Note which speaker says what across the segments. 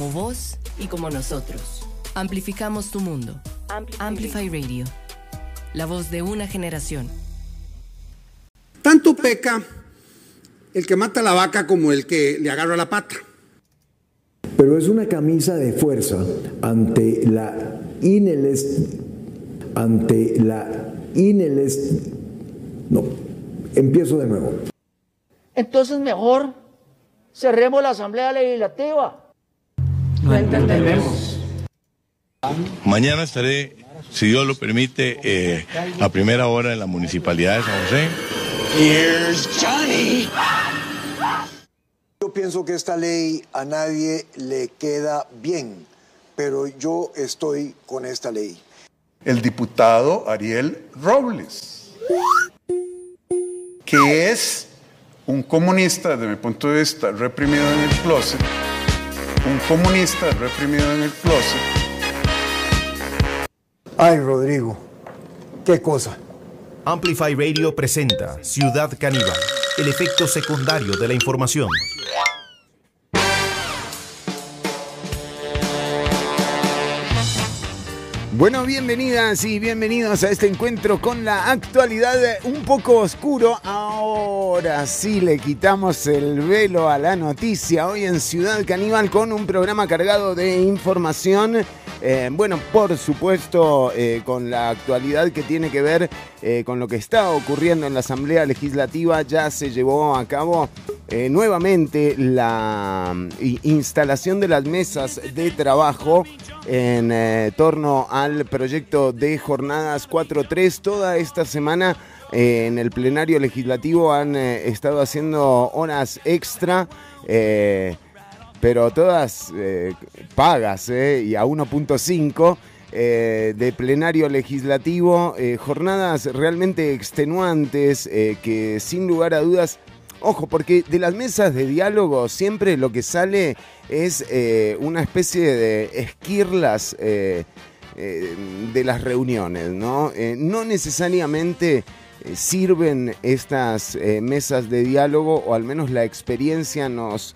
Speaker 1: Como vos y como nosotros. Amplificamos tu mundo. Amplify, Radio. La voz de una generación.
Speaker 2: Tanto peca el que mata a la vaca como el que le agarra la pata.
Speaker 3: Pero es una camisa de fuerza ante la ineles ante la ineles no empiezo de nuevo
Speaker 4: entonces mejor cerremos la asamblea legislativa
Speaker 5: no entendemos.
Speaker 6: Mañana estaré, si Dios lo permite, eh, a primera hora en la municipalidad de San José.
Speaker 7: Here's Johnny.
Speaker 8: Yo pienso que esta ley a nadie le queda bien, pero yo estoy con esta ley.
Speaker 9: El diputado Ariel Robles, que es un comunista desde mi punto de vista reprimido en el closet un comunista reprimido en el closet.
Speaker 8: Ay, Rodrigo, qué cosa.
Speaker 10: Amplify Radio presenta Ciudad Caníbal, el efecto secundario de la información.
Speaker 11: Bueno, bienvenidas y bienvenidos a este encuentro con la actualidad un poco oscuro. Ahora sí le quitamos el velo a la noticia hoy en Ciudad Caníbal con un programa cargado de información. Eh, bueno, por supuesto, eh, con la actualidad que tiene que ver eh, con lo que está ocurriendo en la Asamblea Legislativa, ya se llevó a cabo nuevamente la mm, instalación de las mesas de trabajo en eh, torno al proyecto de jornadas 4.3. Toda esta semana eh, en el plenario legislativo han eh, estado haciendo horas extra, pero todas pagas y a 1.5. de plenario legislativo, jornadas realmente extenuantes que sin lugar a dudas Ojo, porque de las mesas de diálogo siempre lo que sale es eh, una especie de esquirlas eh, eh, de las reuniones, ¿no? no necesariamente sirven estas mesas de diálogo, o al menos la experiencia nos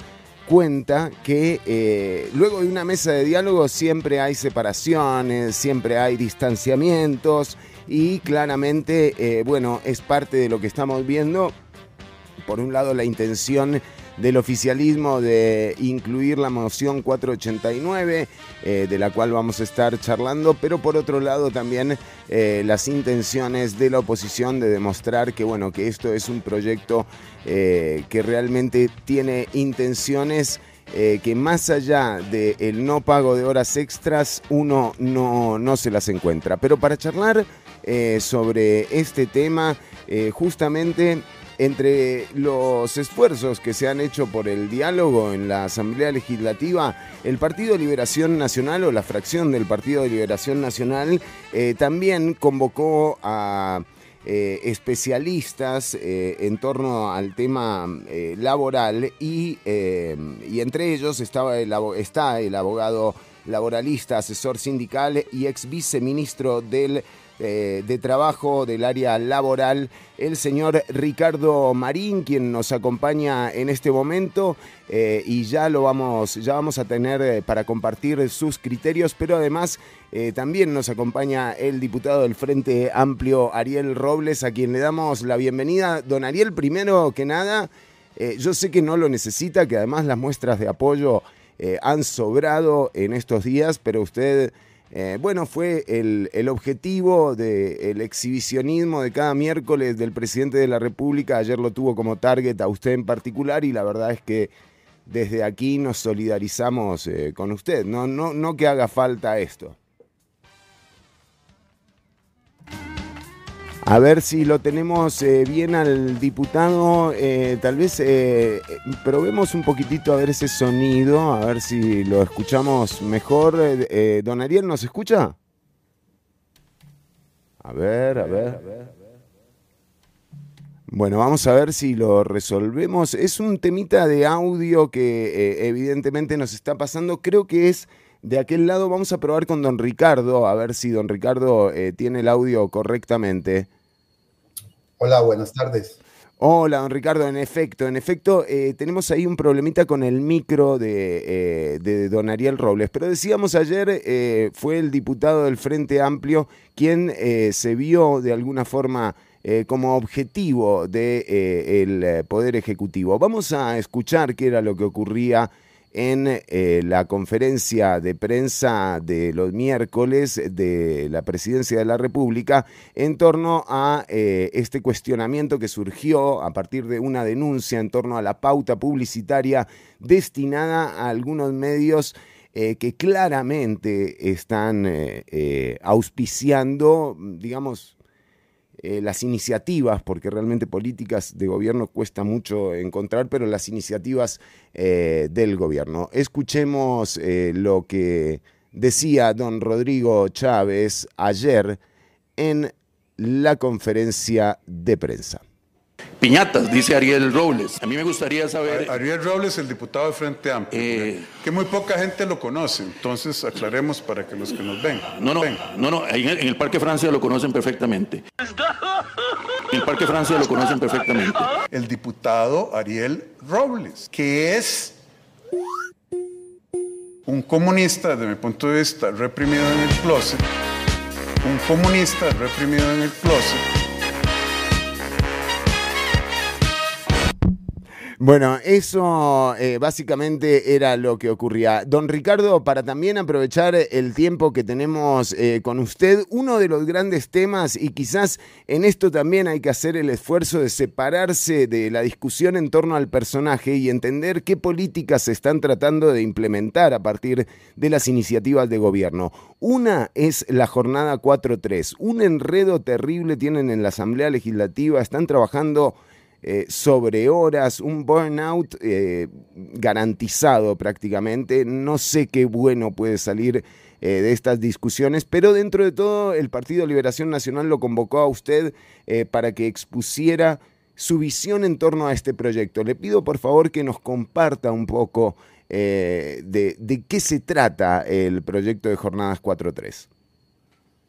Speaker 11: cuenta que luego de una mesa de diálogo siempre hay separaciones, siempre hay distanciamientos y claramente, bueno, es parte de lo que estamos viendo. Por un lado la intención del oficialismo de incluir la moción 489, eh, de la cual vamos a estar charlando, pero por otro lado también eh, las intenciones de la oposición de demostrar que, bueno, que esto es un proyecto eh, que realmente tiene intenciones. que más allá del no pago de horas extras uno no, no se las encuentra. Pero para charlar sobre este tema, justamente entre los esfuerzos que se han hecho por el diálogo en la Asamblea Legislativa, el Partido Liberación Nacional o la fracción del Partido de Liberación Nacional eh, también convocó a eh, especialistas eh, en torno al tema laboral y, entre ellos estaba está el abogado laboralista, asesor sindical y ex viceministro del eh, de trabajo del área laboral, el señor Ricardo Marín, quien nos acompaña en este momento eh, y ya lo vamos, ya vamos a tener eh, para compartir sus criterios, pero además también nos acompaña el diputado del Frente Amplio, Ariel Robles, a quien le damos la bienvenida. Don Ariel, primero que nada, yo sé que no lo necesita, que además las muestras de apoyo han sobrado en estos días, pero usted eh, bueno, fue el, objetivo del exhibicionismo de cada miércoles del presidente de la República. Ayer lo tuvo como target a usted en particular y la verdad es que desde aquí nos solidarizamos eh, con usted. No, no, no que haga falta esto. A ver si lo tenemos eh, bien al diputado. Eh, tal vez eh, probemos un poquitito a ver ese sonido, a ver si lo escuchamos mejor. Don Ariel, ¿nos escucha? A ver, a ver. Bueno, vamos a ver si lo resolvemos. Es un temita de audio que evidentemente nos está pasando. Creo que es de aquel lado. Vamos a probar con don Ricardo, a ver si don Ricardo tiene el audio correctamente.
Speaker 12: Hola, buenas tardes.
Speaker 11: Hola, don Ricardo. En efecto, en efecto, eh, tenemos ahí un problemita con el micro de, de don Ariel Robles. Pero decíamos ayer, fue el diputado del Frente Amplio quien se vio de alguna forma como objetivo del de, Poder Ejecutivo. Vamos a escuchar qué era lo que ocurría en eh, la conferencia de prensa de los miércoles de la Presidencia de la República en torno a eh, este cuestionamiento que surgió a partir de una denuncia en torno a la pauta publicitaria destinada a algunos medios eh, que claramente están auspiciando, digamos, eh, las iniciativas, porque realmente políticas de gobierno cuesta mucho encontrar, pero las iniciativas eh, del gobierno. Escuchemos eh, lo que decía don Rodrigo Chávez ayer en la conferencia de prensa.
Speaker 12: Piñatas, dice Ariel Robles. A mí me gustaría saber.
Speaker 9: Ariel Robles, el diputado de Frente Amplio, eh, que muy poca gente lo conoce, entonces aclaremos para que los que nos ven.
Speaker 12: No, no, no, no, en el, Parque Francia lo conocen perfectamente. En el Parque Francia lo conocen perfectamente.
Speaker 9: El diputado Ariel Robles, que es un comunista, desde mi punto de vista, reprimido en el closet. Un comunista reprimido en el closet
Speaker 11: Bueno, eso eh, básicamente era lo que ocurría. Don Ricardo, para también aprovechar el tiempo que tenemos eh, con usted, uno de los grandes temas, y quizás en esto también hay que hacer el esfuerzo de separarse de la discusión en torno al personaje y entender qué políticas se están tratando de implementar a partir de las iniciativas de gobierno. Una es la jornada 4.3, un enredo terrible tienen en la Asamblea Legislativa, están trabajando eh, sobre horas, un burnout eh, garantizado prácticamente. No sé qué bueno puede salir eh, de estas discusiones, pero dentro de todo el Partido Liberación Nacional lo convocó a usted para que expusiera su visión en torno a este proyecto. Le pido por favor que nos comparta un poco de, de qué se trata el proyecto de Jornadas 4.3.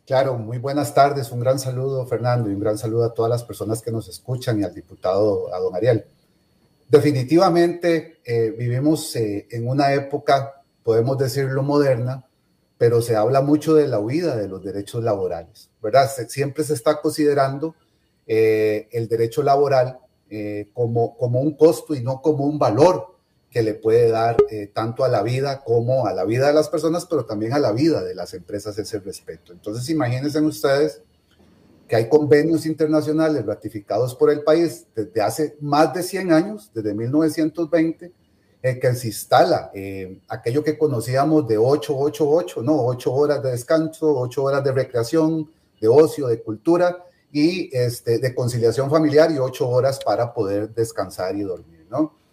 Speaker 13: Claro, muy buenas tardes. Un gran saludo, Fernando, y un gran saludo a todas las personas que nos escuchan y al diputado, a don Ariel. Definitivamente eh, vivimos eh, en una época, podemos decirlo, moderna, pero se habla mucho de la huida de los derechos laborales, ¿verdad? siempre se está considerando eh, el derecho laboral como, como un costo y no como un valor que le puede dar eh, tanto a la vida como a la vida de las personas, pero también a la vida de las empresas ese respeto. Entonces, imagínense ustedes que hay convenios internacionales ratificados por el país desde hace más de 100 años, desde 1920, en que se instala eh, aquello que conocíamos de 8, 8, 8, no, 8 horas de descanso, 8 horas de recreación, de ocio, de cultura y este, de conciliación familiar y 8 horas para poder descansar y dormir, ¿no?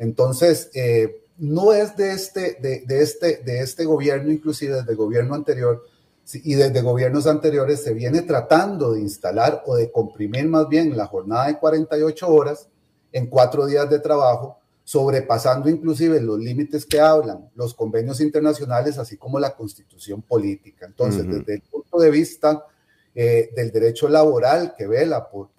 Speaker 13: Entonces, eh, no es de este, de, este, de este gobierno, inclusive desde el gobierno anterior y desde gobiernos anteriores, se viene tratando de instalar o de comprimir más bien la jornada de 48 horas en cuatro días de trabajo, sobrepasando inclusive los límites que hablan los convenios internacionales, así como la constitución política. Entonces, desde el punto de vista eh, del derecho laboral que vela por,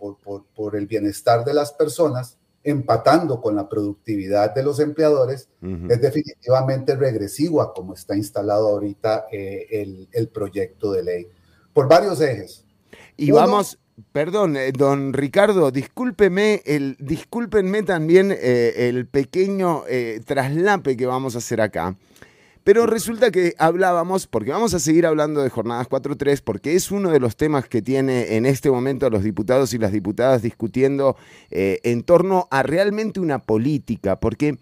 Speaker 13: por el bienestar de las personas, empatando con la productividad de los empleadores, es definitivamente regresivo a como está instalado ahorita eh, el, proyecto de ley, por varios ejes.
Speaker 11: Y vamos, perdón, eh, don Ricardo, discúlpeme, el, discúlpenme también eh, el pequeño traslape que vamos a hacer acá. Pero resulta que hablábamos, porque vamos a seguir hablando de jornadas 4.3, porque es uno de los temas que tiene en este momento los diputados y las diputadas discutiendo eh, en torno a realmente una política, porque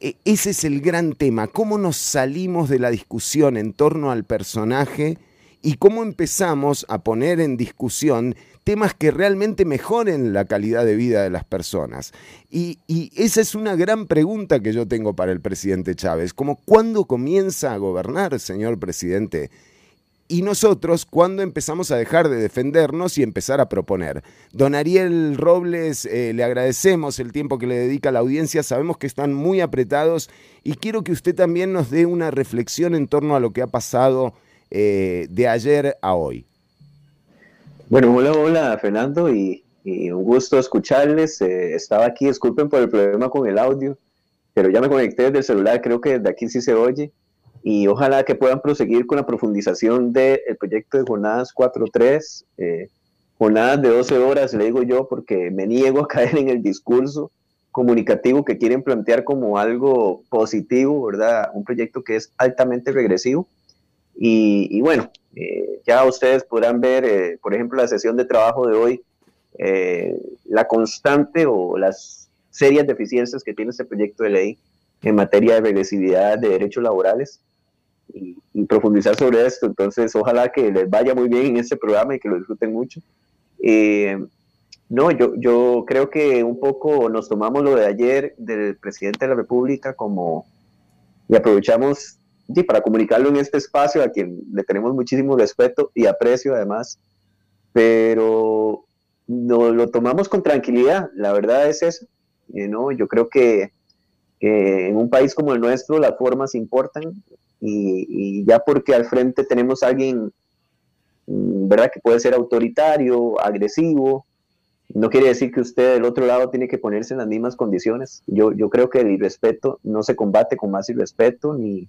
Speaker 11: eh, ese es el gran tema, cómo nos salimos de la discusión en torno al personaje y cómo empezamos a poner en discusión temas que realmente mejoren la calidad de vida de las personas. Y, esa es una gran pregunta que yo tengo para el presidente Chávez, como cuándo comienza a gobernar, señor presidente. Y nosotros, ¿cuándo empezamos a dejar de defendernos y empezar a proponer? Don Ariel Robles, eh, le agradecemos el tiempo que le dedica a la audiencia, sabemos que están muy apretados y quiero que usted también nos dé una reflexión en torno a lo que ha pasado eh, de ayer a hoy.
Speaker 14: Bueno, hola, hola Fernando y y un gusto escucharles. Eh, estaba aquí, disculpen por el problema con el audio, pero ya me conecté desde el celular, creo que desde aquí sí se oye. Y ojalá que puedan proseguir con la profundización del proyecto de jornadas 4.3, eh, jornadas de 12 horas, le digo yo, porque me niego a caer en el discurso comunicativo que quieren plantear como algo positivo, ¿verdad? Un proyecto que es altamente regresivo. Y, bueno, eh, ya ustedes podrán ver, eh, por ejemplo, la sesión de trabajo de hoy, eh, la constante o las serias deficiencias que tiene este proyecto de ley en materia de regresividad de derechos laborales y, profundizar sobre esto. Entonces, ojalá que les vaya muy bien en este programa y que lo disfruten mucho. No, yo, yo creo que un poco nos tomamos lo de ayer del presidente de la República como y aprovechamos sí, para comunicarlo en este espacio a quien le tenemos muchísimo respeto y aprecio además, pero no, lo tomamos con tranquilidad, la verdad es eso. Eh, ¿no? Yo creo que, en un país como el nuestro las formas importan y, y ya porque al frente tenemos a alguien mm, ¿verdad? que puede ser autoritario, agresivo, no quiere decir que usted del otro lado tiene que ponerse en las mismas condiciones. Yo, yo creo que el irrespeto no se combate con más irrespeto, ni,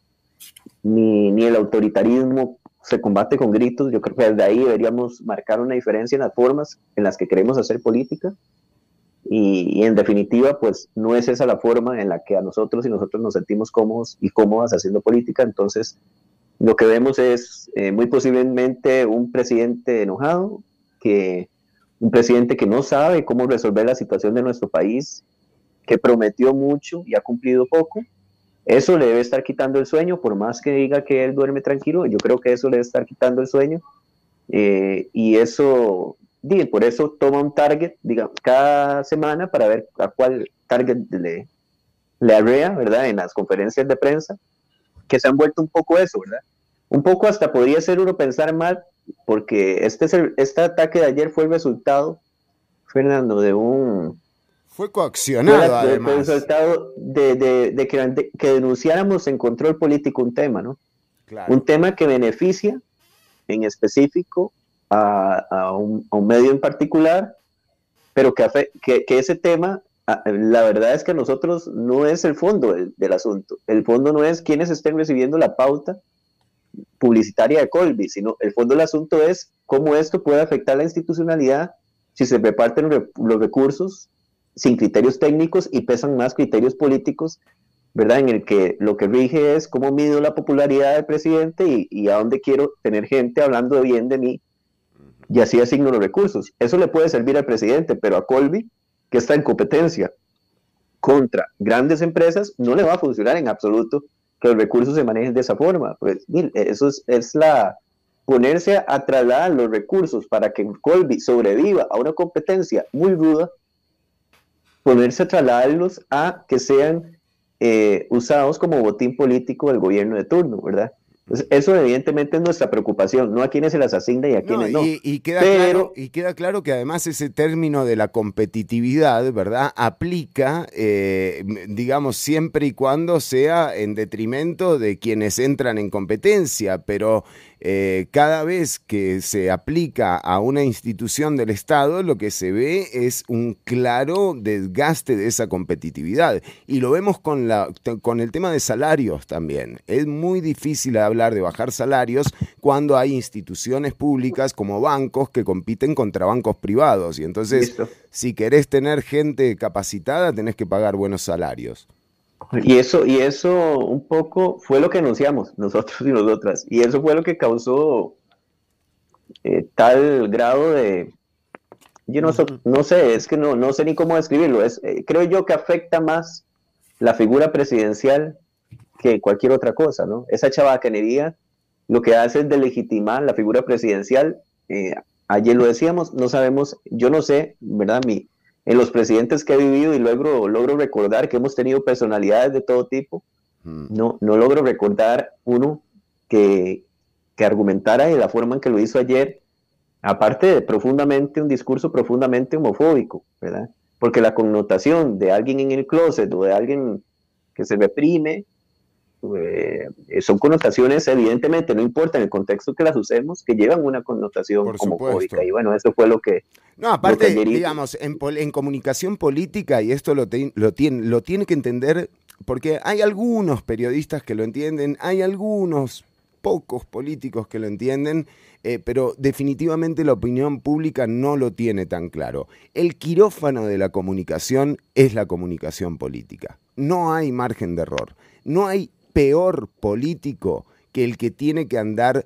Speaker 14: ni, ni el autoritarismo se combate con gritos. Yo creo que desde ahí deberíamos marcar una diferencia en las formas en las que queremos hacer política. Y, en definitiva, pues no es esa la forma en la que a nosotros y nosotros nos sentimos cómodos y cómodas haciendo política. Entonces, lo que vemos es eh, muy posiblemente un presidente enojado que un presidente que no sabe cómo resolver la situación de nuestro país, que prometió mucho y ha cumplido poco. Eso le debe estar quitando el sueño, por más que diga que él duerme tranquilo, yo creo que eso le debe estar quitando el sueño. Eh, y eso, por eso toma un target, digamos, cada semana para ver a cuál target le, le arrea, ¿verdad? En las conferencias de prensa, que se han vuelto un poco eso, ¿verdad? Un poco hasta podría ser uno pensar mal, porque este, es este ataque de ayer fue el resultado, Fernando, de un...
Speaker 11: Fue coaccionado, además.
Speaker 14: el resultado de, que, denunciáramos en control político un tema, ¿no? Un tema que beneficia en específico a, un, medio en particular, pero que, que, ese tema, la verdad es que a nosotros no es el fondo del, del asunto. El fondo no es quienes estén recibiendo la pauta publicitaria de Colby, sino el fondo del asunto es cómo esto puede afectar la institucionalidad si se reparten los recursos sin criterios técnicos y pesan más criterios políticos, ¿verdad? En el que lo que rige es cómo mido la popularidad del presidente y, a dónde quiero tener gente hablando bien de mí y así asigno los recursos. Eso le puede servir al presidente, pero a Colby, que está en competencia contra grandes empresas, no le va a funcionar en absoluto que los recursos se manejen de esa forma. Pues, eso es, la ponerse a, trasladar los recursos para que Colby sobreviva a una competencia muy ruda, ponerse a trasladarlos a que sean eh, usados como botín político del gobierno de turno, ¿verdad? eso evidentemente es nuestra preocupación, no a quienes se las asigna y a quienes no.
Speaker 11: Y, queda claro, y queda claro que además ese término de la competitividad, ¿verdad? Aplica, eh, digamos, siempre y cuando sea en detrimento de quienes entran en competencia, pero eh, cada vez que se aplica a una institución del Estado, lo que se ve es un claro desgaste de esa competitividad. Y lo vemos con, la, con el tema de salarios también. Es muy difícil hablar de bajar salarios cuando hay instituciones públicas como bancos que compiten contra bancos privados. Y entonces, si querés tener gente capacitada, tenés que pagar buenos salarios.
Speaker 14: Y eso, y eso un poco fue lo que anunciamos nosotros y nosotras. Y eso fue lo que causó eh, tal grado de... Yo no, no sé, es que no, no sé ni cómo describirlo. Es, eh, creo yo que afecta más la figura presidencial que cualquier otra cosa, ¿no? Esa chabacanería lo que hace es delegitimar la figura presidencial. Eh, ayer lo decíamos, no sabemos, yo no sé, ¿verdad? Mi, en los presidentes que he vivido y logro, logro recordar que hemos tenido personalidades de todo tipo, mm. no, no logro recordar uno que, que argumentara de la forma en que lo hizo ayer, aparte de profundamente un discurso profundamente homofóbico, ¿verdad? Porque la connotación de alguien en el closet o de alguien que se reprime eh, son connotaciones, evidentemente, no importa en el contexto que las usemos, que llevan una connotación
Speaker 11: Por
Speaker 14: homofóbica. Y bueno, eso fue lo que.
Speaker 11: No, aparte, digamos, en, en, comunicación política, y esto lo, lo, tiene, lo tiene que entender, porque hay algunos periodistas que lo entienden, hay algunos pocos políticos que lo entienden, eh, pero definitivamente la opinión pública no lo tiene tan claro. El quirófano de la comunicación es la comunicación política. No hay margen de error. No hay peor político que el que tiene que andar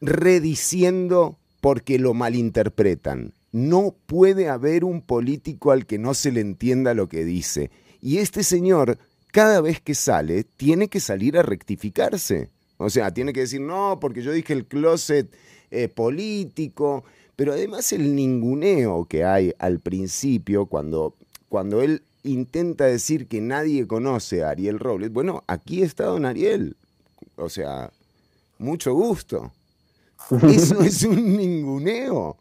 Speaker 11: rediciendo porque lo malinterpretan. No puede haber un político al que no se le entienda lo que dice. Y este señor, cada vez que sale, tiene que salir a rectificarse. O sea, tiene que decir, no, porque yo dije el closet eh, político, pero además el ninguneo que hay al principio, cuando, cuando él intenta decir que nadie conoce a Ariel Robles, bueno, aquí está don Ariel. O sea, mucho gusto. Eso es un ninguneo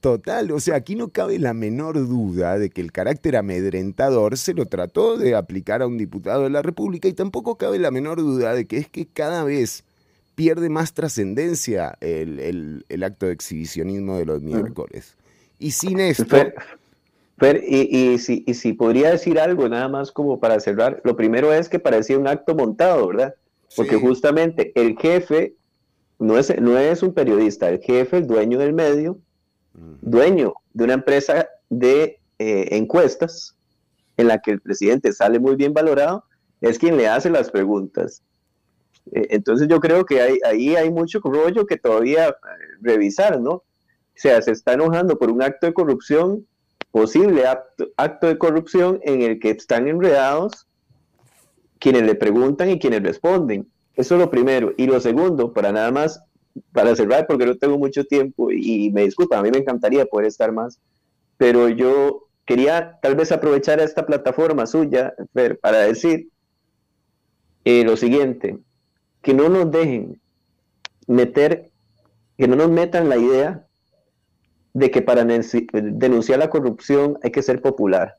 Speaker 11: total. O sea, aquí no cabe la menor duda de que el carácter amedrentador se lo trató de aplicar a un diputado de la República y tampoco cabe la menor duda de que es que cada vez pierde más trascendencia el, acto de exhibicionismo de los miércoles. Y sin esto
Speaker 14: y, si, si podría decir algo nada más como para cerrar, lo primero es que parecía un acto montado, ¿verdad? Porque justamente el jefe no es, no es un periodista, el jefe, el dueño del medio, dueño de una empresa de eh, encuestas en la que el presidente sale muy bien valorado, es quien le hace las preguntas. Eh, entonces yo creo que hay, ahí hay mucho rollo que todavía eh, revisar, ¿no? O sea, se está enojando por un acto de corrupción posible acto, de corrupción en el que están enredados quienes le preguntan y quienes responden. Eso es lo primero. Y lo segundo, para nada más, para cerrar, porque no tengo mucho tiempo y me disculpa, a mí me encantaría poder estar más, pero yo quería tal vez aprovechar esta plataforma suya para decir eh, lo siguiente, que no nos dejen meter, que no nos metan la idea de que para denunciar la corrupción hay que ser popular.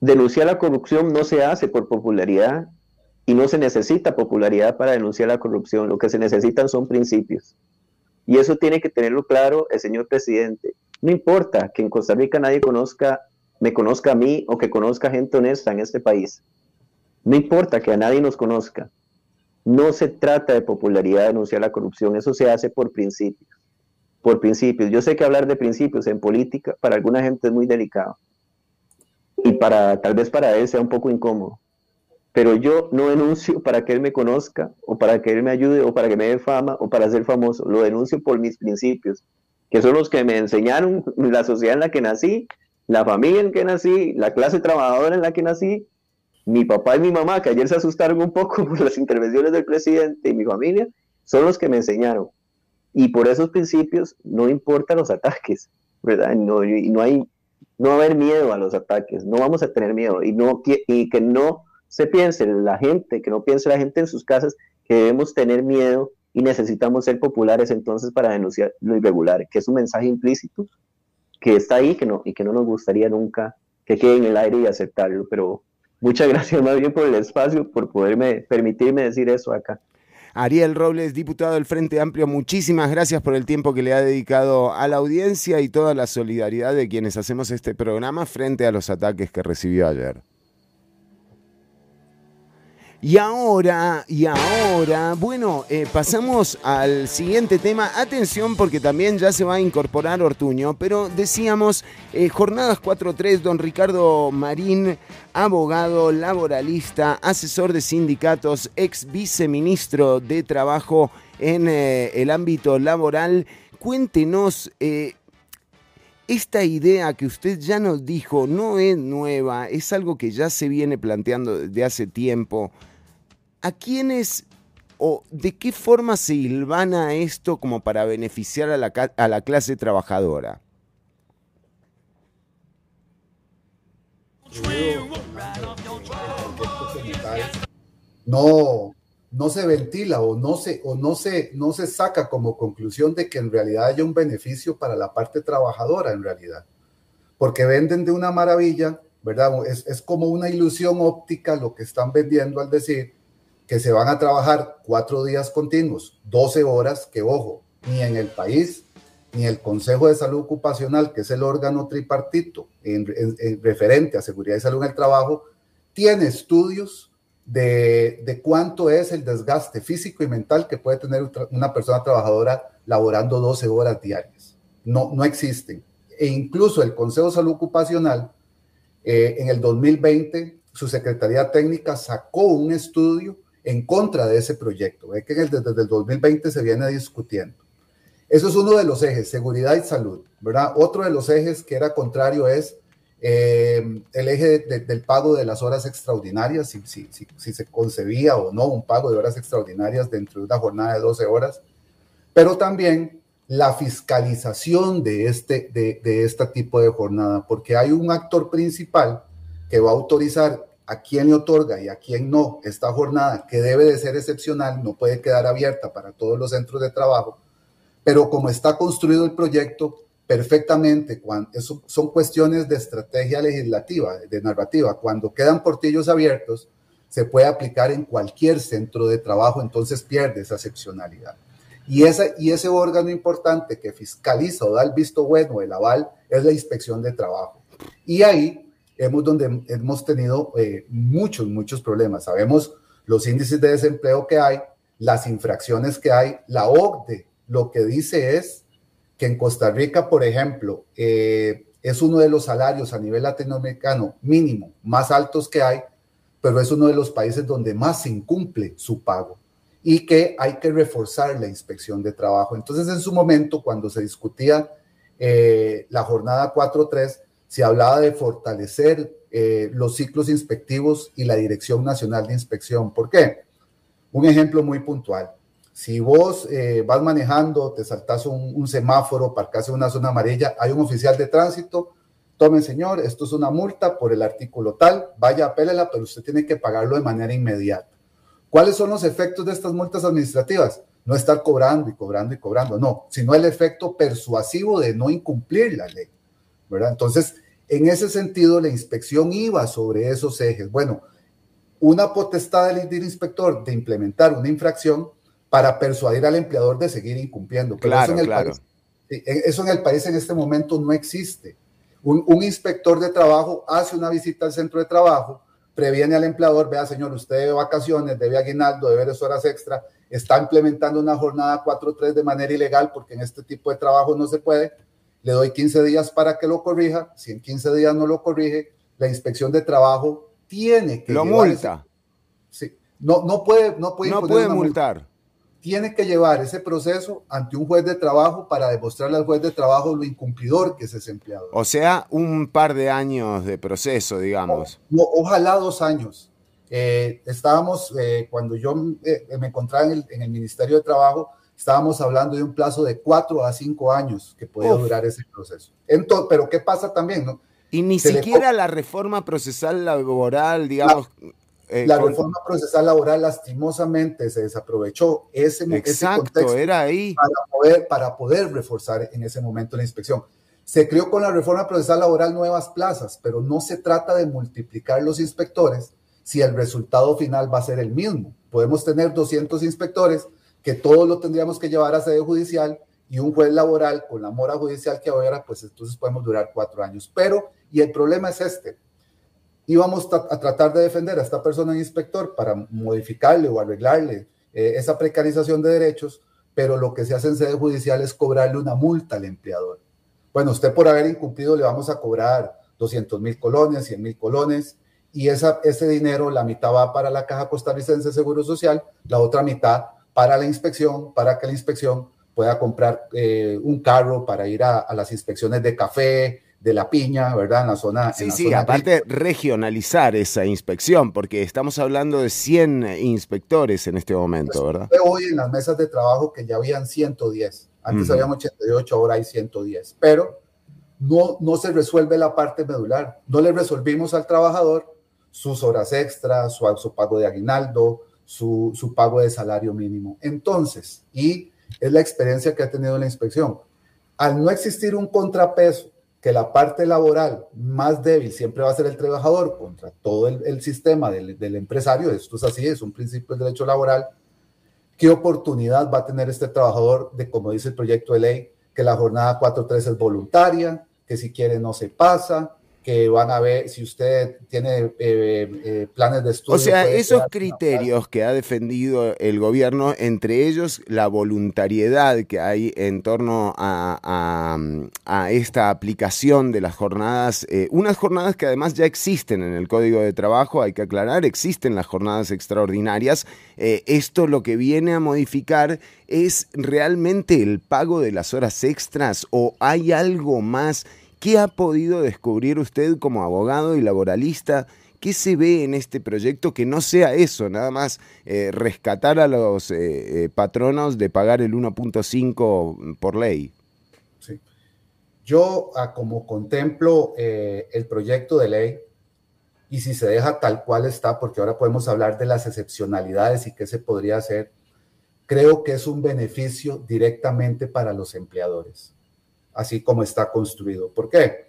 Speaker 14: Denunciar la corrupción no se hace por popularidad y no se necesita popularidad para denunciar la corrupción. Lo que se necesitan son principios. Y eso tiene que tenerlo claro el señor presidente. No importa que en Costa Rica nadie conozca, me conozca a mí o que conozca gente honesta en este país. No importa que a nadie nos conozca. No se trata de popularidad denunciar la corrupción, eso se hace por principios por principios. Yo sé que hablar de principios en política para alguna gente es muy delicado y para tal vez para él sea un poco incómodo. Pero yo no denuncio para que él me conozca o para que él me ayude o para que me dé fama o para ser famoso. Lo denuncio por mis principios, que son los que me enseñaron la sociedad en la que nací, la familia en que nací, la clase trabajadora en la que nací, mi papá y mi mamá, que ayer se asustaron un poco por las intervenciones del presidente y mi familia, son los que me enseñaron. Y por esos principios no importan los ataques, ¿verdad? No, y no hay, no va a haber miedo a los ataques, no vamos a tener miedo y, no, y que no se piense la gente, que no piense la gente en sus casas que debemos tener miedo y necesitamos ser populares entonces para denunciar lo irregular, que es un mensaje implícito que está ahí que no, y que no nos gustaría nunca que quede en el aire y aceptarlo. Pero muchas gracias más bien por el espacio, por poderme permitirme decir eso acá.
Speaker 11: Ariel Robles, diputado del Frente Amplio, muchísimas gracias por el tiempo que le ha dedicado a la audiencia y toda la solidaridad de quienes hacemos este programa frente a los ataques que recibió ayer. Y ahora, y ahora, bueno, eh, pasamos al siguiente tema. Atención porque también ya se va a incorporar Ortuño, pero decíamos, eh, jornadas 4-3, don Ricardo Marín, abogado, laboralista, asesor de sindicatos, ex viceministro de Trabajo en eh, el ámbito laboral. Cuéntenos, esta idea que usted ya nos dijo no es nueva, es algo que ya se viene planteando desde hace tiempo. ¿a quiénes o de qué forma se hilvana esto como para beneficiar a la, a la clase trabajadora?
Speaker 13: No, no se ventila o no se, o no se, no se saca como conclusión de que en realidad haya un beneficio para la parte trabajadora en realidad. Porque venden de una maravilla ¿verdad? Es, es como una ilusión óptica lo que están vendiendo al decir que se van a trabajar cuatro días continuos, 12 horas, que ojo, ni en el país, ni el Consejo de Salud Ocupacional, que es el órgano tripartito en, referente a seguridad y salud en el trabajo, tiene estudios de, de, cuánto es el desgaste físico y mental que puede tener una persona trabajadora laborando 12 horas diarias. No, no existen. E incluso el Consejo de Salud Ocupacional, eh, en el 2020, su Secretaría Técnica sacó un estudio en contra de ese proyecto. Es que desde el 2020 se viene discutiendo. Eso es uno de los ejes, seguridad y salud, ¿verdad? Otro de los ejes que era contrario es eh, el eje del pago de las horas extraordinarias, si, se concebía o no un pago de horas extraordinarias dentro de una jornada de 12 horas, pero también la fiscalización de este, de, de este tipo de jornada, porque hay un actor principal que va a autorizar a quién le otorga y a quién no esta jornada, que debe de ser excepcional, no puede quedar abierta para todos los centros de trabajo, pero como está construido el proyecto, perfectamente, cuando, son cuestiones de estrategia legislativa, de narrativa, cuando quedan portillos abiertos, se puede aplicar en cualquier centro de trabajo, entonces pierde esa excepcionalidad. Y, esa, y ese órgano importante que fiscaliza o da el visto bueno, el aval, es la inspección de trabajo. Y ahí hemos, donde hemos tenido eh, muchos, muchos problemas. Sabemos los índices de desempleo que hay, las infracciones que hay, la OCDE lo que dice es que en Costa Rica, por ejemplo, eh, es uno de los salarios a nivel latinoamericano mínimo más altos que hay, pero es uno de los países donde más se incumple su pago y que hay que reforzar la inspección de trabajo. Entonces, en su momento, cuando se discutía eh, la jornada 4.3, se hablaba de fortalecer eh, los ciclos inspectivos y la Dirección Nacional de Inspección. ¿Por qué? Un ejemplo muy puntual. Si vos eh, vas manejando, te saltas un, semáforo, parcas en una zona amarilla, hay un oficial de tránsito, tome señor, esto es una multa por el artículo tal, vaya, apélela, pero usted tiene que pagarlo de manera inmediata. ¿Cuáles son los efectos de estas multas administrativas? No estar cobrando y cobrando y cobrando, no, sino el efecto persuasivo de no incumplir la ley, ¿verdad? Entonces, en ese sentido, la inspección iba sobre esos ejes. Bueno, una potestad del inspector de implementar una infracción para persuadir al empleador de seguir incumpliendo.
Speaker 11: claro,
Speaker 13: eso en, el
Speaker 11: claro.
Speaker 13: País, eso en el país en este momento no existe. Un, un, inspector de trabajo hace una visita al centro de trabajo, previene al empleador, vea señor, usted debe vacaciones, debe aguinaldo, debe horas extra, está implementando una jornada 4-3 de manera ilegal porque en este tipo de trabajo no se puede, le doy 15 días para que lo corrija, si en 15 días no lo corrige, la inspección de trabajo tiene que...
Speaker 11: Lo multa.
Speaker 13: Ese, sí, no, no puede, no puede,
Speaker 11: no puede multar. Multa
Speaker 13: tiene que llevar ese proceso ante un juez de trabajo para demostrarle al juez de trabajo lo incumplidor que es ese empleador.
Speaker 11: O sea, un par de años de proceso, digamos.
Speaker 13: O, ojalá dos años. Eh, estábamos, eh, cuando yo eh, me encontraba en el, en el, Ministerio de Trabajo, estábamos hablando de un plazo de cuatro a cinco años que podía Uf. durar ese proceso. Entonces, pero ¿qué pasa también? No?
Speaker 11: Y ni Se siquiera la reforma procesal laboral, digamos...
Speaker 13: La, eh, la con... reforma procesal laboral lastimosamente se desaprovechó ese,
Speaker 11: Exacto,
Speaker 13: ese contexto
Speaker 11: era ahí.
Speaker 13: Para, poder, para poder reforzar en ese momento la inspección. Se creó con la reforma procesal laboral nuevas plazas, pero no se trata de multiplicar los inspectores si el resultado final va a ser el mismo. Podemos tener 200 inspectores que todos lo tendríamos que llevar a sede judicial y un juez laboral con la mora judicial que ahora, pues entonces podemos durar cuatro años. Pero, y el problema es este, íbamos a tratar de defender a esta persona inspector para modificarle o arreglarle eh, esa precarización de derechos, pero lo que se hace en sede judicial es cobrarle una multa al empleador. Bueno, usted por haber incumplido le vamos a cobrar 200 mil colones, 100 mil colones, y esa, ese dinero, la mitad va para la Caja Costarricense de Seguro Social, la otra mitad para la inspección, para que la inspección pueda comprar eh, un carro para ir a las inspecciones de café, de la piña, ¿verdad? En la zona.
Speaker 11: Sí,
Speaker 13: en la
Speaker 11: sí,
Speaker 13: zona
Speaker 11: aparte regionalizar esa inspección, porque estamos hablando de 100 inspectores en este momento,
Speaker 13: pues,
Speaker 11: ¿verdad?
Speaker 13: Hoy en las mesas de trabajo que ya habían 110, antes
Speaker 11: Ujú.
Speaker 13: habían 88, ahora hay 110, pero no, no se resuelve la parte medular, no le resolvimos al trabajador sus horas extras, su, su pago de aguinaldo, su, su pago de salario mínimo. Entonces, y es la experiencia que ha tenido la inspección, al no existir un contrapeso, que la parte laboral más débil siempre va a ser el trabajador contra todo el, sistema del, empresario, esto es así, es un principio del derecho laboral, ¿qué oportunidad va a tener este trabajador de, como dice el proyecto de ley, que la jornada 4.3 es voluntaria, que si quiere no se pasa, que van a ver si usted tiene eh, eh, planes de estudio.
Speaker 11: O sea, esos criterios que ha defendido el gobierno, entre ellos la voluntariedad que hay en torno a, esta aplicación de las jornadas, eh, unas jornadas que además ya existen en el Código de Trabajo, hay que aclarar, existen las jornadas extraordinarias. esto lo que viene a modificar es realmente el pago de las horas extras o hay algo más ¿Qué ha podido descubrir usted como abogado y laboralista? ¿Qué se ve en este proyecto que no sea eso, nada más eh, rescatar a los eh, eh, patronos de pagar el 1.5 por ley?
Speaker 13: Sí. Yo, ah, como contemplo el proyecto de ley, y si se deja tal cual está, porque ahora podemos hablar de las excepcionalidades y qué se podría hacer, creo que es un beneficio directamente para los empleadores así como está construido. ¿Por qué?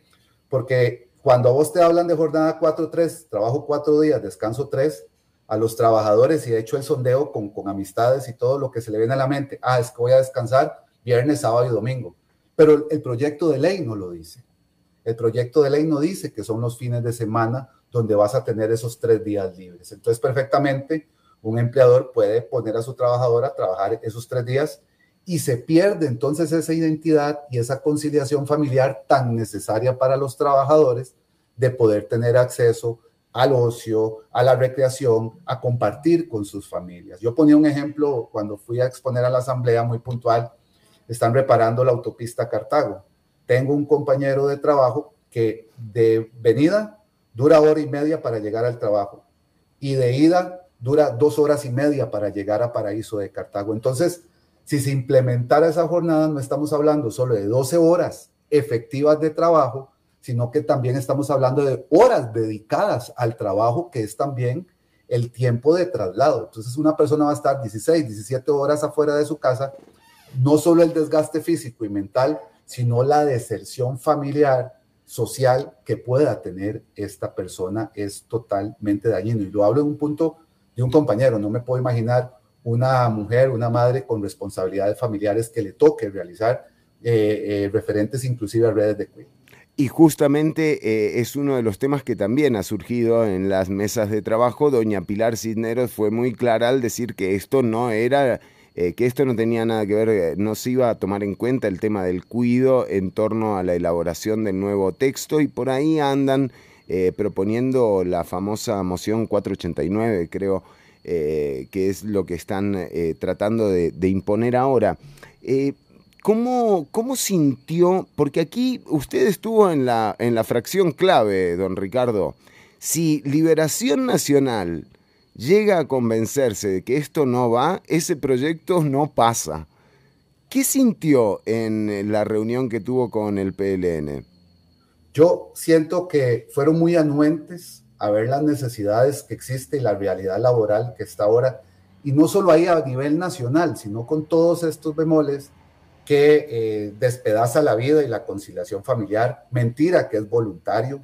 Speaker 13: Porque cuando a vos te hablan de jornada 4-3, trabajo cuatro días, descanso tres, a los trabajadores, y he hecho el sondeo con, con amistades y todo lo que se le viene a la mente, ah, es que voy a descansar viernes, sábado y domingo. Pero el proyecto de ley no lo dice. El proyecto de ley no dice que son los fines de semana donde vas a tener esos tres días libres. Entonces, perfectamente, un empleador puede poner a su trabajadora a trabajar esos tres días y se pierde entonces esa identidad y esa conciliación familiar tan necesaria para los trabajadores de poder tener acceso al ocio, a la recreación, a compartir con sus familias. Yo ponía un ejemplo cuando fui a exponer a la asamblea muy puntual, están reparando la autopista Cartago. Tengo un compañero de trabajo que de venida dura hora y media para llegar al trabajo y de ida dura dos horas y media para llegar a Paraíso de Cartago. Entonces, si se implementara esa jornada, no estamos hablando solo de 12 horas efectivas de trabajo, sino que también estamos hablando de horas dedicadas al trabajo, que es también el tiempo de traslado. Entonces una persona va a estar 16, 17 horas afuera de su casa, no solo el desgaste físico y mental, sino la deserción familiar, social que pueda tener esta persona es totalmente dañino. Y lo hablo en un punto de un compañero, no me puedo imaginar una mujer, una madre con responsabilidades familiares que le toque realizar eh, eh, referentes inclusive a redes de cuidado.
Speaker 11: Y justamente eh, es uno de los temas que también ha surgido en las mesas de trabajo. Doña Pilar Cisneros fue muy clara al decir que esto no era, que esto no tenía nada que ver, no se iba a tomar en cuenta el tema del cuido en torno a la elaboración del nuevo texto y por ahí andan proponiendo la famosa moción 489, creo, eh, que es lo que están eh, tratando de, imponer ahora. Eh, ¿cómo, ¿cómo, sintió? Porque aquí usted estuvo en la, en la fracción clave, don Ricardo. Si Liberación Nacional llega a convencerse de que esto no va, ese proyecto no pasa. ¿Qué sintió en la reunión que tuvo con el PLN?
Speaker 13: Yo siento que fueron muy anuentes a ver las necesidades que existe y la realidad laboral que está ahora, y no solo ahí a nivel nacional, sino con todos estos bemoles que eh, despedaza la vida y la conciliación familiar, mentira que es voluntario,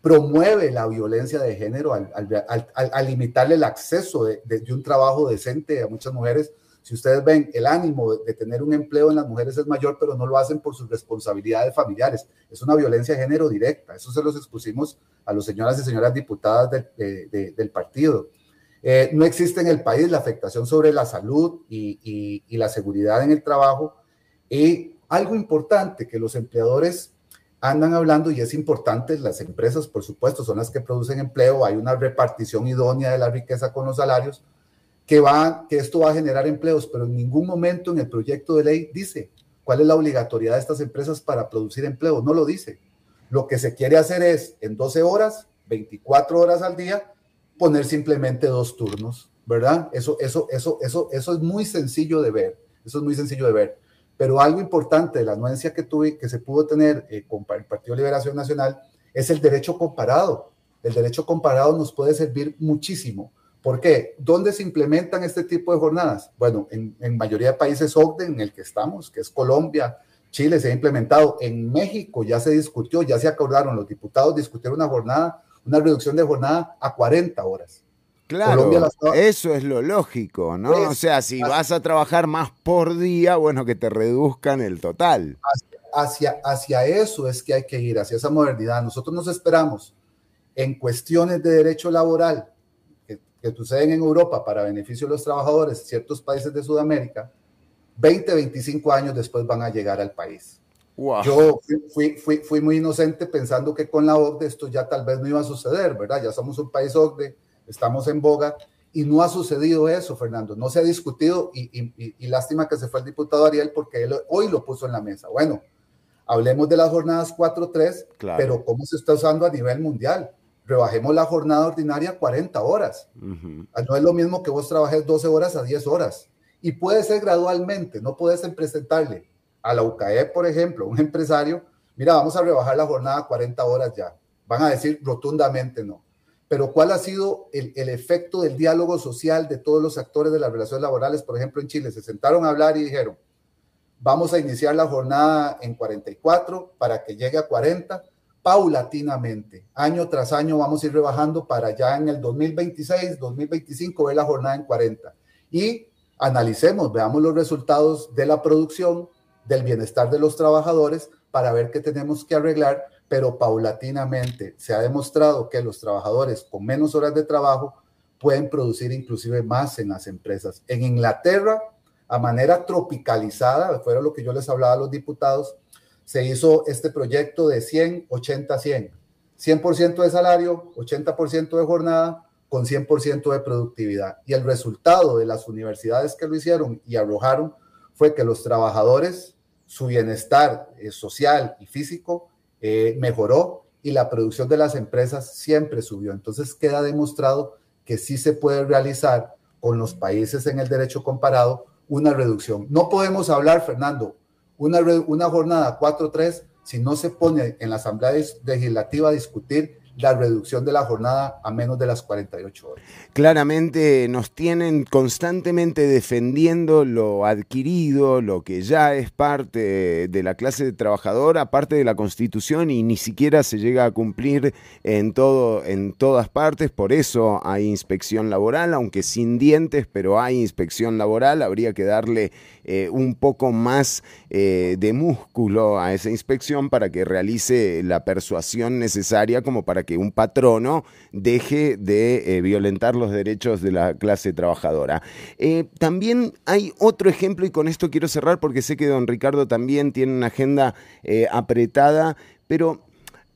Speaker 13: promueve la violencia de género al, al, limitarle el acceso de, un trabajo decente a muchas mujeres si ustedes ven, el ánimo de, tener un empleo en las mujeres es mayor, pero no lo hacen por sus responsabilidades familiares. Es una violencia de género directa. Eso se los expusimos a los señoras y señoras diputadas del partido. Eh, no existe en el país la afectación sobre la salud y, y la seguridad en el trabajo. Y algo importante que los empleadores andan hablando, y es importante, las empresas, por supuesto, son las que producen empleo, hay una repartición idónea de la riqueza con los salarios, que, va, que esto va a generar empleos, pero en ningún momento en el proyecto de ley dice cuál es la obligatoriedad de estas empresas para producir empleo, no lo dice. Lo que se quiere hacer es en 12 horas, 24 horas al día, poner simplemente dos turnos, ¿verdad? Eso, eso, eso, eso, eso es muy sencillo de ver, eso es muy sencillo de ver. Pero algo importante de la anuencia que tuve, que se pudo tener eh, con el Partido de Liberación Nacional, es el derecho comparado. El derecho comparado nos puede servir muchísimo ¿Por qué? ¿Dónde se implementan este tipo de jornadas? Bueno, en, en mayoría de países OCDE en el que estamos, que es Colombia, Chile se ha implementado. En México ya se discutió, ya se acordaron, los diputados discutieron una jornada, una reducción de jornada a 40 horas.
Speaker 11: Claro, eso es lo lógico, ¿no? o sea, si vas a trabajar más por día, bueno, que te reduzcan el total.
Speaker 13: Hacia, hacia eso es que hay que ir, hacia esa modernidad. Nosotros nos esperamos en cuestiones de derecho laboral que, suceden en Europa para beneficio de los trabajadores, ciertos países de Sudamérica, 20, 25 años después van a llegar al país. Yo fui, fui, fui, muy inocente pensando que con la OCDE esto ya tal vez no iba a suceder, ¿verdad? Ya somos un país OCDE, estamos en boga y no ha sucedido eso, Fernando. No se ha discutido y, y, lástima que se fue el diputado Ariel porque él hoy lo puso en la mesa. Bueno, hablemos de las jornadas 4-3, pero ¿cómo se está usando a nivel mundial? Rebajemos la jornada ordinaria 40 horas. No es lo mismo que vos trabajes 12 horas a 10 horas y puede ser gradualmente, no puedes presentarle a la UCAE, por ejemplo, un empresario, mira, vamos a rebajar la jornada a 40 horas ya. Van a decir rotundamente no. Pero ¿cuál ha sido el, el, efecto del diálogo social de todos los actores de las relaciones laborales? Por ejemplo, en Chile se sentaron a hablar y dijeron, vamos a iniciar la jornada en 44 para que llegue a 40 paulatinamente. Año tras año vamos a ir rebajando para ya en el 2026, 2025 ver la jornada en 40. Y analicemos, veamos los resultados de la producción, del bienestar de los trabajadores para ver qué tenemos que arreglar, pero paulatinamente se ha demostrado que los trabajadores con menos horas de trabajo pueden producir inclusive más en las empresas. En Inglaterra, a manera tropicalizada, fuera lo que yo les hablaba a los diputados, se hizo este proyecto de 100, 80, 100. 100% de salario, 80% de jornada, con 100% de productividad. Y el resultado de las universidades que lo hicieron y arrojaron fue que los trabajadores, su bienestar eh, social y físico eh, mejoró y la producción de las empresas siempre subió. Entonces queda demostrado que sí se puede realizar con los países en el derecho comparado una reducción. No podemos hablar, Fernando, una, una jornada 4-3 si no se pone en la Asamblea Legislativa a discutir la reducción de la jornada a menos de las 48 horas.
Speaker 11: Claramente nos tienen constantemente defendiendo lo adquirido, lo que ya es parte de la clase trabajadora, parte de la Constitución y ni siquiera se llega a cumplir en todo en todas partes, por eso hay inspección laboral, aunque sin dientes, pero hay inspección laboral, habría que darle eh, un poco más eh, de músculo a esa inspección para que realice la persuasión necesaria como para que un patrono deje de eh, violentar los derechos de la clase trabajadora. También hay otro ejemplo, y con esto quiero cerrar porque sé que don Ricardo también tiene una agenda apretada, pero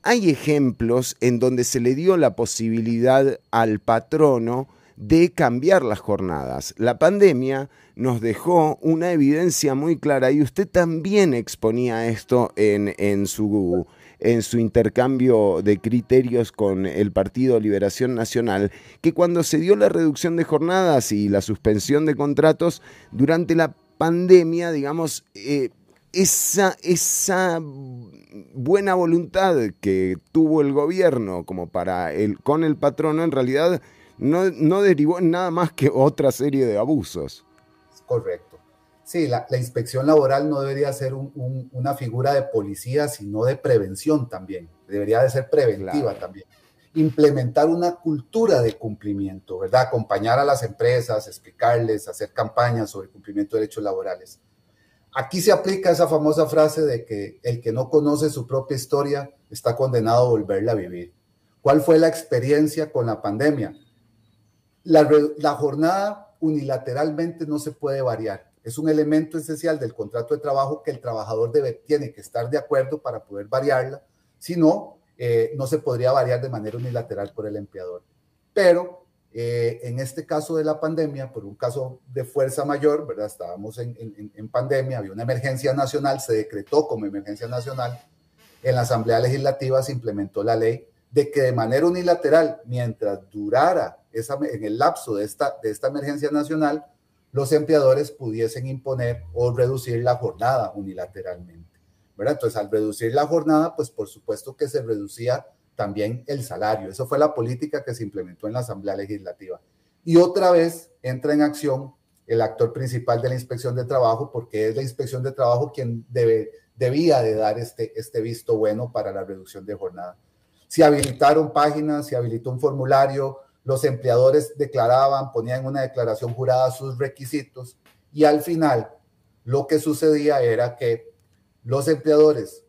Speaker 11: hay ejemplos en donde se le dio la posibilidad al patrono de cambiar las jornadas. La pandemia nos dejó una evidencia muy clara y usted también exponía esto en, en su en su intercambio de criterios con el Partido Liberación Nacional, que cuando se dio la reducción de jornadas y la suspensión de contratos durante la pandemia, digamos, eh, esa, esa buena voluntad que tuvo el gobierno como para el, con el patrono en realidad no, no derivó en nada más que otra serie de abusos.
Speaker 13: Correcto. Sí, la, inspección laboral no debería ser una figura de policía, sino de prevención también. Debería de ser preventiva también. Implementar una cultura de cumplimiento, ¿verdad? Acompañar a las empresas, explicarles, hacer campañas sobre cumplimiento de derechos laborales. Aquí se aplica esa famosa frase de que el que no conoce su propia historia está condenado a volverla a vivir. ¿Cuál fue la experiencia con la pandemia? La, jornada unilateralmente no se puede variar es un elemento esencial del contrato de trabajo que el trabajador tiene que estar de acuerdo para poder variarla, si no, eh, no se podría variar de manera unilateral por el empleador. Pero eh, en este caso de la pandemia, por un caso de fuerza mayor, ¿verdad? Estábamos en, pandemia, había una emergencia nacional, se decretó como emergencia nacional, en la Asamblea Legislativa se implementó la ley de que de manera unilateral, mientras durara esa, en el lapso de esta, de esta emergencia nacional, los empleadores pudiesen imponer o reducir la jornada unilateralmente. ¿verdad? Entonces, al reducir la jornada, pues por supuesto que se reducía también el salario. Eso fue la política que se implementó en la Asamblea Legislativa. Y otra vez entra en acción el actor principal de la inspección de trabajo, porque es la inspección de trabajo quien debía de dar este, este visto bueno para la reducción de jornada. Se habilitaron páginas, se habilitó un formulario, los empleadores declaraban, ponían una declaración jurada sus requisitos y al final lo que sucedía era que los empleadores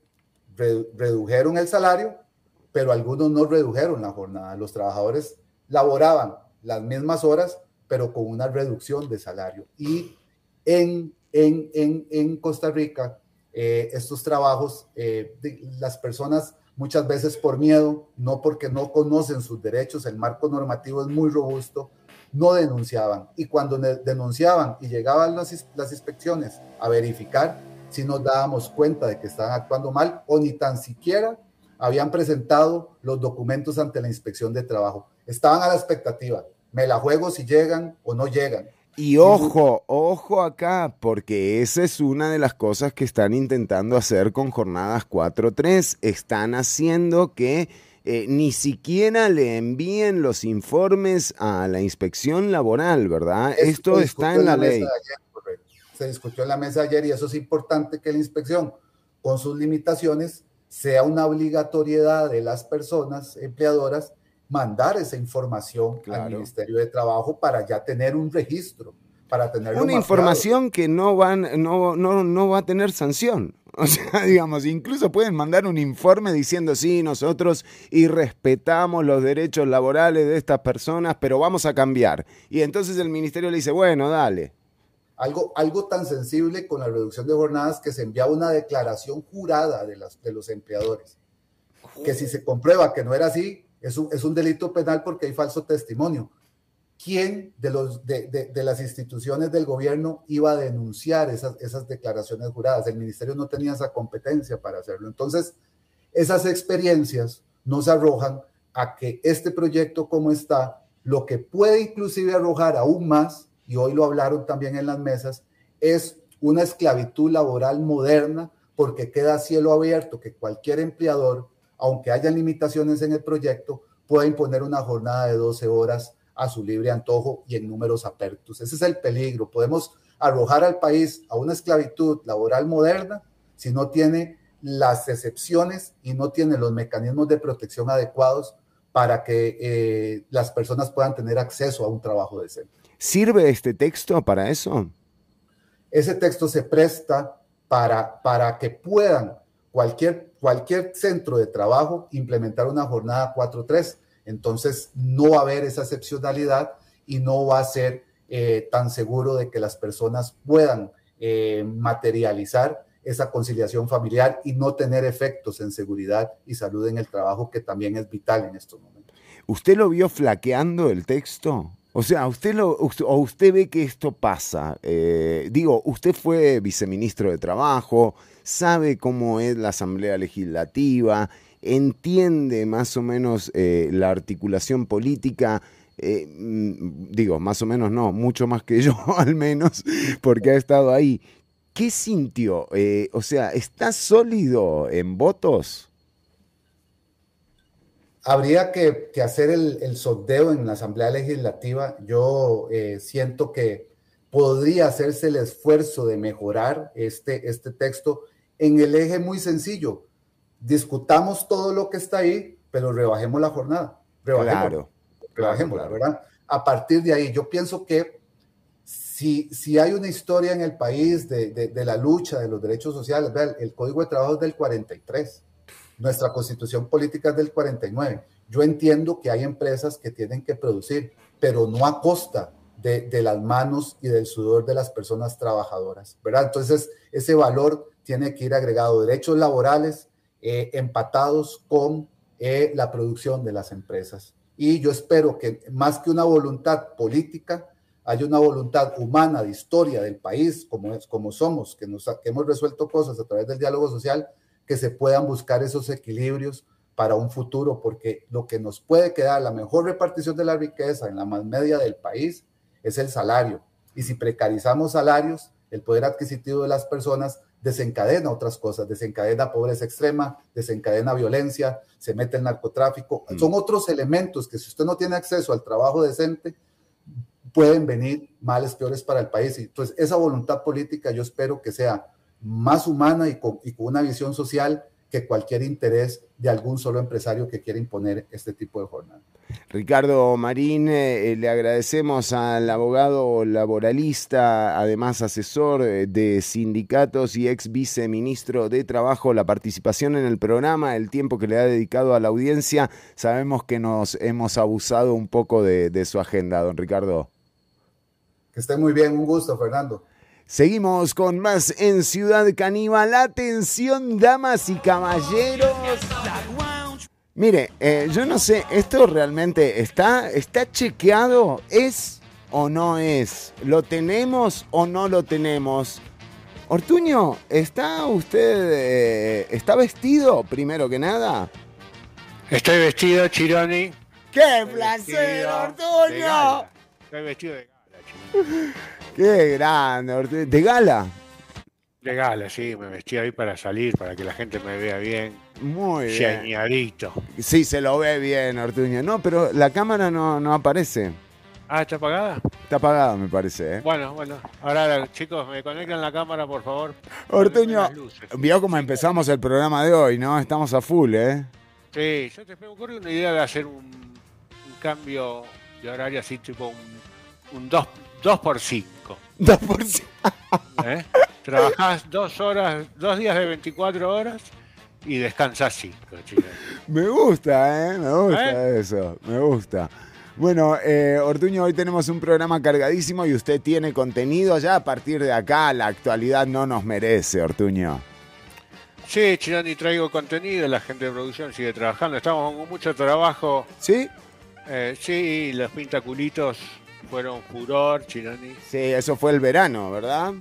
Speaker 13: redujeron el salario, pero algunos no redujeron la jornada. Los trabajadores laboraban las mismas horas, pero con una reducción de salario. Y en, en, en, en Costa Rica, eh, estos trabajos, eh, las personas muchas veces por miedo, no porque no conocen sus derechos, el marco normativo es muy robusto, no denunciaban. Y cuando denunciaban y llegaban las, inspecciones a verificar, si nos dábamos cuenta de que estaban actuando mal o ni tan siquiera habían presentado los documentos ante la inspección de trabajo. Estaban a la expectativa. Me la juego si llegan o no llegan.
Speaker 11: Y ojo, ojo acá, porque esa es una de las cosas que están intentando hacer con jornadas 4.3. Están haciendo que eh, ni siquiera le envíen los informes a la inspección laboral, ¿verdad? Esto está en la, ley.
Speaker 13: se discutió en la mesa ayer y eso es importante que la inspección, con sus limitaciones, sea una obligatoriedad de las personas empleadoras mandar esa información al Ministerio de Trabajo para ya tener un registro, para tener
Speaker 11: una información que no, van, no, no, no va a tener sanción. O sea, digamos, incluso pueden mandar un informe diciendo, sí, nosotros y respetamos los derechos laborales de estas personas, pero vamos a cambiar. Y entonces el ministerio le dice, bueno, dale.
Speaker 13: Algo, algo tan sensible con la reducción de jornadas que se enviaba una declaración jurada de, las, de los empleadores, que si se comprueba que no era así, es un, es un delito penal porque hay falso testimonio quién de, los, de, de, las instituciones del gobierno iba a denunciar esas, esas declaraciones juradas. El ministerio no tenía esa competencia para hacerlo. Entonces, esas experiencias nos arrojan a que este proyecto como está, lo que puede inclusive arrojar aún más, y hoy lo hablaron también en las mesas, es una esclavitud laboral moderna porque queda cielo abierto que cualquier empleador, aunque haya limitaciones en el proyecto, pueda imponer una jornada de 12 horas a su libre antojo y en números apertos. Ese es el peligro. Podemos arrojar al país a una esclavitud laboral moderna si no tiene las excepciones y no tiene los mecanismos de protección adecuados para que eh, las personas puedan tener acceso a un trabajo decente.
Speaker 11: ¿Sirve este texto para eso?
Speaker 13: Ese texto se presta para, para que puedan cualquier, cualquier centro de trabajo implementar una jornada 4-3 entonces, no va a haber esa excepcionalidad y no va a ser eh, tan seguro de que las personas puedan eh, materializar esa conciliación familiar y no tener efectos en seguridad y salud en el trabajo, que también es vital en estos momentos.
Speaker 11: ¿Usted lo vio flaqueando el texto? O sea, usted lo, o usted ve que esto pasa. Eh, digo, usted fue viceministro de Trabajo, sabe cómo es la Asamblea Legislativa, entiende más o menos eh, la articulación política. Eh, mm, digo, más o menos no, mucho más que yo al menos, porque ha estado ahí. ¿Qué sintió? Eh, o sea, ¿está sólido en votos?
Speaker 13: Habría que, hacer el, sondeo en la Asamblea Legislativa. Yo siento que podría hacerse el esfuerzo de mejorar este, este texto en el eje muy sencillo discutamos todo lo que está ahí, pero rebajemos la jornada. Rebajemos, rebajemos, ¿verdad? A partir de ahí, yo pienso que si, si hay una historia en el país de, de, la lucha de los derechos sociales, el Código de Trabajo es del 43, nuestra constitución política es del 49. Yo entiendo que hay empresas que tienen que producir, pero no a costa de, las manos y del sudor de las personas trabajadoras, ¿verdad? Entonces, ese valor tiene que ir agregado. Derechos laborales, eh, empatados con eh, la producción de las empresas. Y yo espero que más que una voluntad política, haya una voluntad humana de historia del país, como, es, como somos, que hemos resuelto cosas a través del diálogo social, que se puedan buscar esos equilibrios para un futuro, porque lo que nos puede quedar, la mejor repartición de la riqueza en la más media del país, es el salario. Y si precarizamos salarios, el poder adquisitivo de las personas desencadena otras cosas, desencadena pobreza extrema, desencadena violencia, se mete el narcotráfico. Mm. Son otros elementos que si usted no tiene acceso al trabajo decente, pueden venir males peores para el país. Y entonces esa voluntad política yo espero que sea más humana y con, y con una visión social que cualquier interés de algún solo empresario que quiera imponer este tipo de jornada.
Speaker 11: Ricardo Marín, eh, le agradecemos al abogado laboralista, además asesor eh, de sindicatos y ex viceministro de Trabajo, la participación en el programa, el tiempo que le ha dedicado a la audiencia. Sabemos que nos hemos abusado un poco de, de su agenda, don Ricardo.
Speaker 13: Que esté muy bien, un gusto, Fernando.
Speaker 11: Seguimos con más en Ciudad Caníbal. Atención, damas y caballeros. Mire, eh, yo no sé, esto realmente está, está chequeado, ¿es o no es? ¿Lo tenemos o no lo tenemos? Ortuño, ¿está usted, eh, está vestido primero que nada?
Speaker 15: Estoy vestido, Chironi.
Speaker 11: ¡Qué placer, Ortuño!
Speaker 15: Estoy vestido de gala, Chironi.
Speaker 11: ¡Qué grande, Ortuño! ¿De gala?
Speaker 15: De gala, sí, me vestí ahí para salir, para que la gente me vea bien.
Speaker 11: Muy bien. Sí, se lo ve bien, Ortuño. No, pero la cámara no, no aparece.
Speaker 15: Ah, ¿está apagada?
Speaker 11: Está apagada, me parece. ¿eh?
Speaker 15: Bueno, bueno. Ahora, chicos, me conectan la cámara, por favor.
Speaker 11: Ortuño, vio cómo empezamos el programa de hoy, ¿no? Estamos a full, ¿eh?
Speaker 15: Sí, yo te me ocurre una idea de hacer un, un cambio de horario así, tipo un, un 2, 2 por 5.
Speaker 11: 2 por 5.
Speaker 15: ¿Eh? Trabajás dos horas, dos días de 24 horas y cinco, chicos.
Speaker 11: Me gusta, ¿eh? Me gusta
Speaker 15: ¿Eh?
Speaker 11: eso, me gusta. Bueno, eh, Ortuño, hoy tenemos un programa cargadísimo y usted tiene contenido ya a partir de acá. La actualidad no nos merece, Ortuño.
Speaker 15: Sí, Chironi, traigo contenido, la gente de producción sigue trabajando, estamos con mucho trabajo.
Speaker 11: ¿Sí?
Speaker 15: Eh, sí, los pintaculitos fueron furor, Chironi.
Speaker 11: Sí, eso fue el verano, ¿verdad?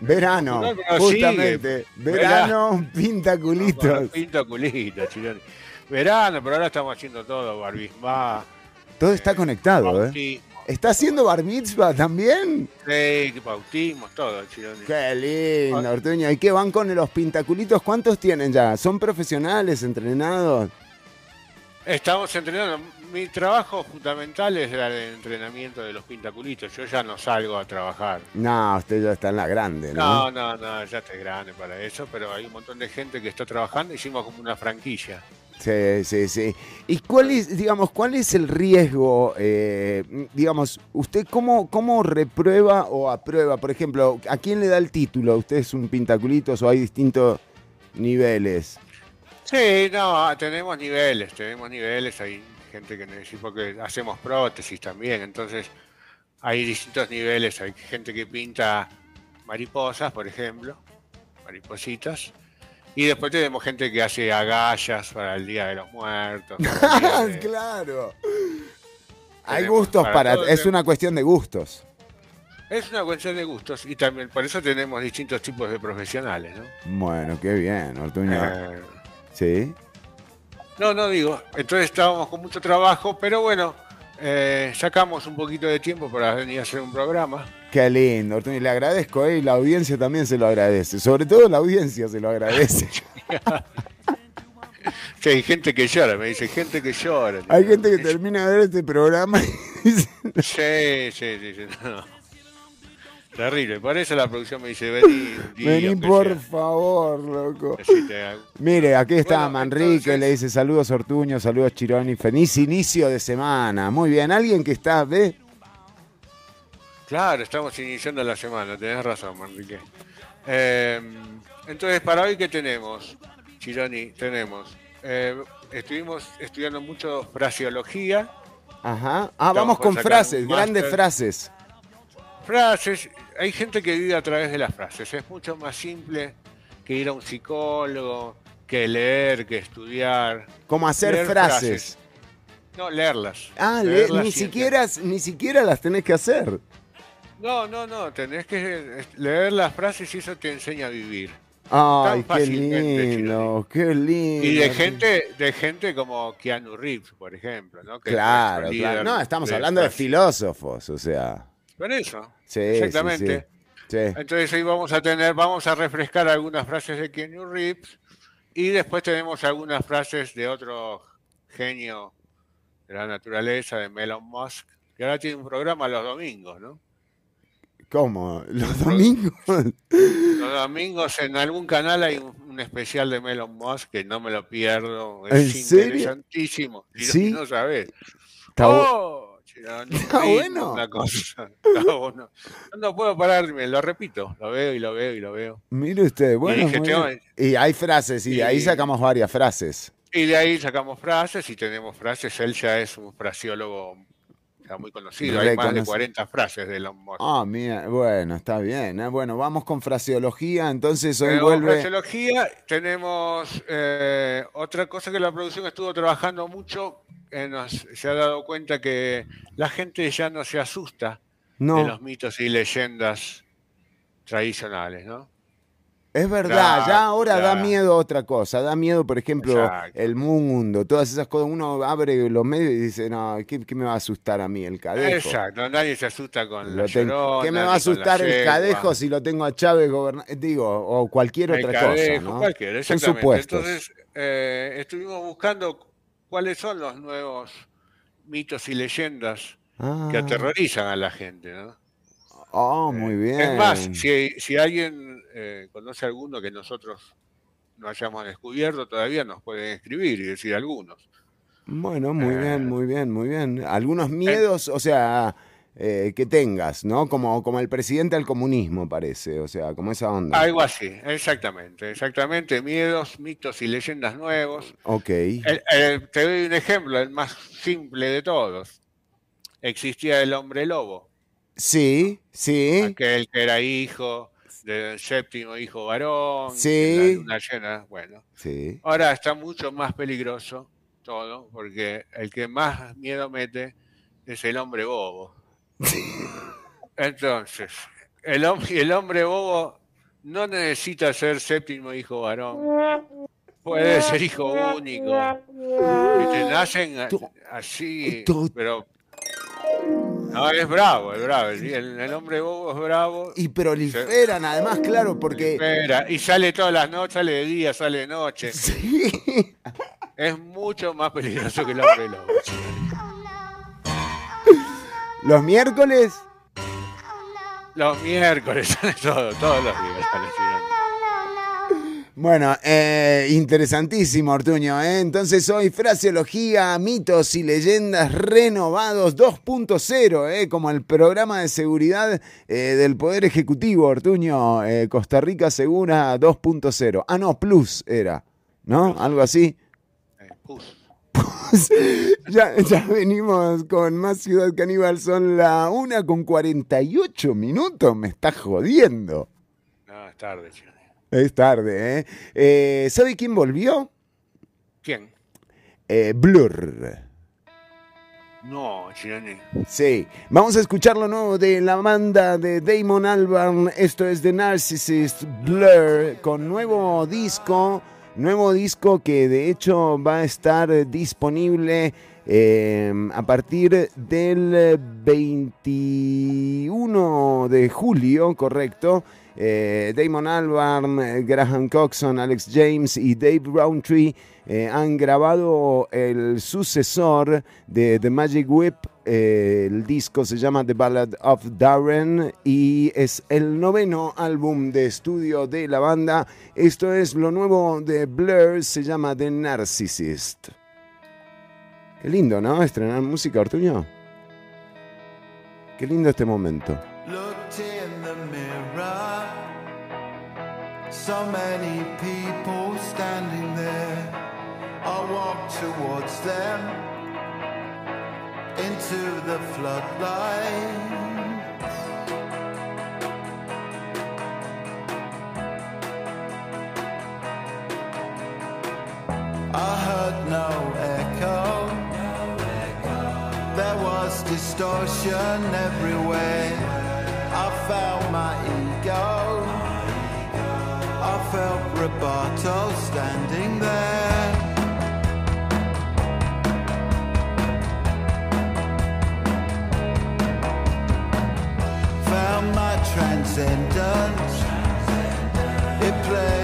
Speaker 11: Verano,
Speaker 15: No,
Speaker 11: justamente.
Speaker 15: sigue.
Speaker 11: Verano, pinta culitos.
Speaker 15: Pinta culitos, Chironi. Verano, pero ahora estamos haciendo todo, barbisma.
Speaker 11: Todo está conectado, ¿eh?
Speaker 15: bautismo.
Speaker 11: ¿Está haciendo bar mitzvah también?
Speaker 15: Sí, bautismo, todo, Chironi.
Speaker 11: Qué lindo, Ortuño. ¿Y qué van con los pintaculitos? ¿Cuántos tienen ya? ¿Son profesionales, entrenados?
Speaker 15: Estamos entrenando. Mi trabajo fundamental es el entrenamiento de los pintaculitos. Yo ya no salgo a trabajar.
Speaker 11: No, usted ya está en la grande, ¿no?
Speaker 15: No, no, no, ya estoy grande para eso, pero hay un montón de gente que está trabajando. Hicimos como una franquicia.
Speaker 11: Sí, sí, sí. ¿Y cuál es, digamos, cuál es el riesgo? eh, digamos, ¿usted cómo, cómo reprueba o aprueba? Por ejemplo, ¿a quién le da el título? ¿Usted es un pintaculitos o hay distintos niveles?
Speaker 15: Sí, no, tenemos niveles, tenemos niveles. Hay gente que necesita, porque hacemos prótesis también, entonces hay distintos niveles. Hay gente que pinta mariposas, por ejemplo, maripositas. Y después tenemos gente que hace agallas para el Día de los Muertos. de-
Speaker 11: claro. Hay gustos
Speaker 15: para
Speaker 11: Es una cuestión de gustos.
Speaker 15: Es una cuestión de gustos y también por eso tenemos distintos tipos de profesionales, ¿no?
Speaker 11: Bueno, qué bien, Ortuño.
Speaker 15: Eh,
Speaker 11: Sí.
Speaker 15: No, no digo. Entonces estábamos con mucho trabajo, pero bueno, eh, sacamos un poquito de tiempo para venir a hacer un programa.
Speaker 11: Qué lindo, Ortuño. Le agradezco, ¿eh? Y la audiencia también se lo agradece. Sobre todo la audiencia se lo agradece.
Speaker 15: Sí, hay gente que llora, me dice, gente que llora.
Speaker 11: Hay gente que termina de ver este programa y dice,
Speaker 15: Sí, sí, sí, sí, no. Terrible, por eso la producción me dice, vení
Speaker 11: Vení por
Speaker 15: sea,
Speaker 11: favor, loco.
Speaker 15: así te hago".
Speaker 11: Mire, aquí está
Speaker 15: Bueno,
Speaker 11: Manrique,
Speaker 15: entonces-
Speaker 11: le dice saludos Ortuño, saludos Chironi, feliz inicio de semana. Muy bien, alguien que está, ¿ve?
Speaker 15: Claro, estamos iniciando la semana, tenés razón, Manrique. Eh, entonces, para hoy, ¿qué tenemos, Chironi? Tenemos, eh, estuvimos estudiando mucho fraseología,
Speaker 11: Ajá. Ah,
Speaker 15: Estamos
Speaker 11: vamos con frases, grandes frases.
Speaker 15: frases, hay gente que vive a través de las frases, es mucho más simple que ir a un psicólogo, que leer, que estudiar.
Speaker 11: Como hacer
Speaker 15: Leer
Speaker 11: frases.
Speaker 15: No, leerlas.
Speaker 11: Ah, ni, siquiera, ni siquiera las tenés que hacer.
Speaker 15: No, no, no, tenés que leer las frases y eso te enseña a vivir.
Speaker 11: Ay, qué lindo, qué lindo.
Speaker 15: Y de gente, de gente como Keanu Reeves, por ejemplo, ¿no? Que
Speaker 11: Claro, claro. No, estamos
Speaker 15: de
Speaker 11: hablando de filósofos, o sea.
Speaker 15: Por eso.
Speaker 11: Sí,
Speaker 15: Exactamente.
Speaker 11: Sí, sí. Sí.
Speaker 15: Entonces hoy vamos a tener, vamos a refrescar algunas frases de Keanu Reeves y después tenemos algunas frases de otro genio de la naturaleza, de Elon Musk, que ahora tiene un programa los domingos, ¿no?
Speaker 11: ¿Cómo? ¿Los domingos?
Speaker 15: Los domingos en algún canal hay un, un especial de Melon Musk que no me lo pierdo.
Speaker 11: ¿En
Speaker 15: Es
Speaker 11: serio?
Speaker 15: interesantísimo. Y
Speaker 11: ¿Sí?
Speaker 15: no sabes.
Speaker 11: Está bu- Está
Speaker 15: lindo,
Speaker 11: bueno.
Speaker 15: una cosa. Está bueno. No puedo pararme, lo repito. Lo veo y lo veo y lo veo.
Speaker 11: Mire usted, bueno.
Speaker 15: dije, tengo-.
Speaker 11: Y hay frases, y de ahí sacamos varias frases.
Speaker 15: Y de ahí sacamos frases y tenemos frases. Él ya es un frasiólogo ya muy conocido. Hay más de
Speaker 11: Reconocido.
Speaker 15: 40 frases de Elon Musk.
Speaker 11: Ah, mira, bueno, está bien. ¿eh? Bueno, vamos con fraseología, entonces hoy
Speaker 15: Tenemos
Speaker 11: vuelve...
Speaker 15: fraseología, tenemos eh, otra cosa que la producción estuvo trabajando mucho, nos, se ha dado cuenta que la gente ya no se asusta
Speaker 11: No.
Speaker 15: de los mitos y leyendas tradicionales, ¿no?
Speaker 11: Es verdad,
Speaker 15: Claro,
Speaker 11: ya ahora da miedo otra cosa, da miedo, por ejemplo,
Speaker 15: Exacto.
Speaker 11: el mundo, todas esas cosas. Uno abre los medios y dice, no, ¿qué, qué me va a asustar a mí el cadejo?
Speaker 15: Exacto, nadie se asusta con
Speaker 11: Lo
Speaker 15: la llorona,
Speaker 11: ¿Qué me va a asustar el cadejo si lo tengo a Chávez gobernando? Digo, o cualquier
Speaker 15: El
Speaker 11: otra
Speaker 15: cadejo,
Speaker 11: cosa, ¿no?
Speaker 15: cualquiera,
Speaker 11: Son supuestos.
Speaker 15: Entonces, eh, estuvimos buscando cuáles son los nuevos mitos y leyendas
Speaker 11: Ah.
Speaker 15: que aterrorizan a la gente, ¿no?
Speaker 11: Oh, muy bien.
Speaker 15: Es más, si, si alguien eh, conoce alguno que nosotros no hayamos descubierto todavía, nos pueden escribir y decir algunos.
Speaker 11: Bueno,
Speaker 15: Eh.
Speaker 11: muy bien, muy bien, muy bien. Algunos miedos, o sea, eh, que tengas, ¿no? Como, como el presidente al comunismo, parece, o sea, como esa onda.
Speaker 15: Algo así, exactamente, exactamente. Miedos, mitos y leyendas nuevos.
Speaker 11: Ok.
Speaker 15: El- el- te doy un ejemplo, el más simple de todos. Existía el hombre lobo,
Speaker 11: Sí, sí.
Speaker 15: aquel que era hijo del séptimo hijo varón,
Speaker 11: Sí.
Speaker 15: luna llena. Bueno,
Speaker 11: Sí.
Speaker 15: ahora está mucho más peligroso todo, porque el que más miedo mete es el hombre bobo. Entonces, el, el hombre bobo no necesita ser séptimo hijo varón. Puede ser hijo único. Y te nacen así, pero... No, es bravo, es bravo. El, hombre bobo es bravo.
Speaker 11: Y proliferan, además, claro, porque...
Speaker 15: Espera, y sale todas las noches, sale de día, sale de noche. Es mucho más peligroso que el hombre lobo.
Speaker 11: Los miércoles...
Speaker 15: Los miércoles todo, todos los Girón.
Speaker 11: Bueno, eh, interesantísimo, Ortuño. ¿eh? Entonces hoy fraseología, mitos y leyendas renovados 2.0, ¿eh? como el programa de seguridad eh, del Poder Ejecutivo, Ortuño. Costa Rica Segura 2.0. Ah, no, Plus era, ¿no? Algo así. Ya, ya venimos con más Ciudad Caníbal, son la 1 con 48 minutos, me está jodiendo.
Speaker 15: No, es tarde, Girón.
Speaker 11: Es tarde, ¿eh? eh sabe quién volvió?
Speaker 15: ¿Quién?
Speaker 11: Eh, Blur.
Speaker 15: No, Gironi.
Speaker 11: Sí, vamos a escuchar lo nuevo de la banda de Damon Albarn. Esto es The Narcissist Blur con nuevo disco. Nuevo disco que de hecho va a estar disponible eh, a partir del 21 de julio, correcto. Eh, Damon Albarn, Graham Coxon, Alex James y Dave Roundtree eh, han grabado el sucesor de The Magic Whip. El disco se llama The Ballad of Darren y es el noveno álbum de estudio de la banda. Esto es lo nuevo de Blur, se llama The Narcissist. Qué lindo, ¿no? Estrenar música, Ortuño. Qué lindo este momento.
Speaker 16: So many into the floodlight. I heard no echo. There was distortion everywhere. I felt my ego. I felt Roberto standing there. transcendent. It plays.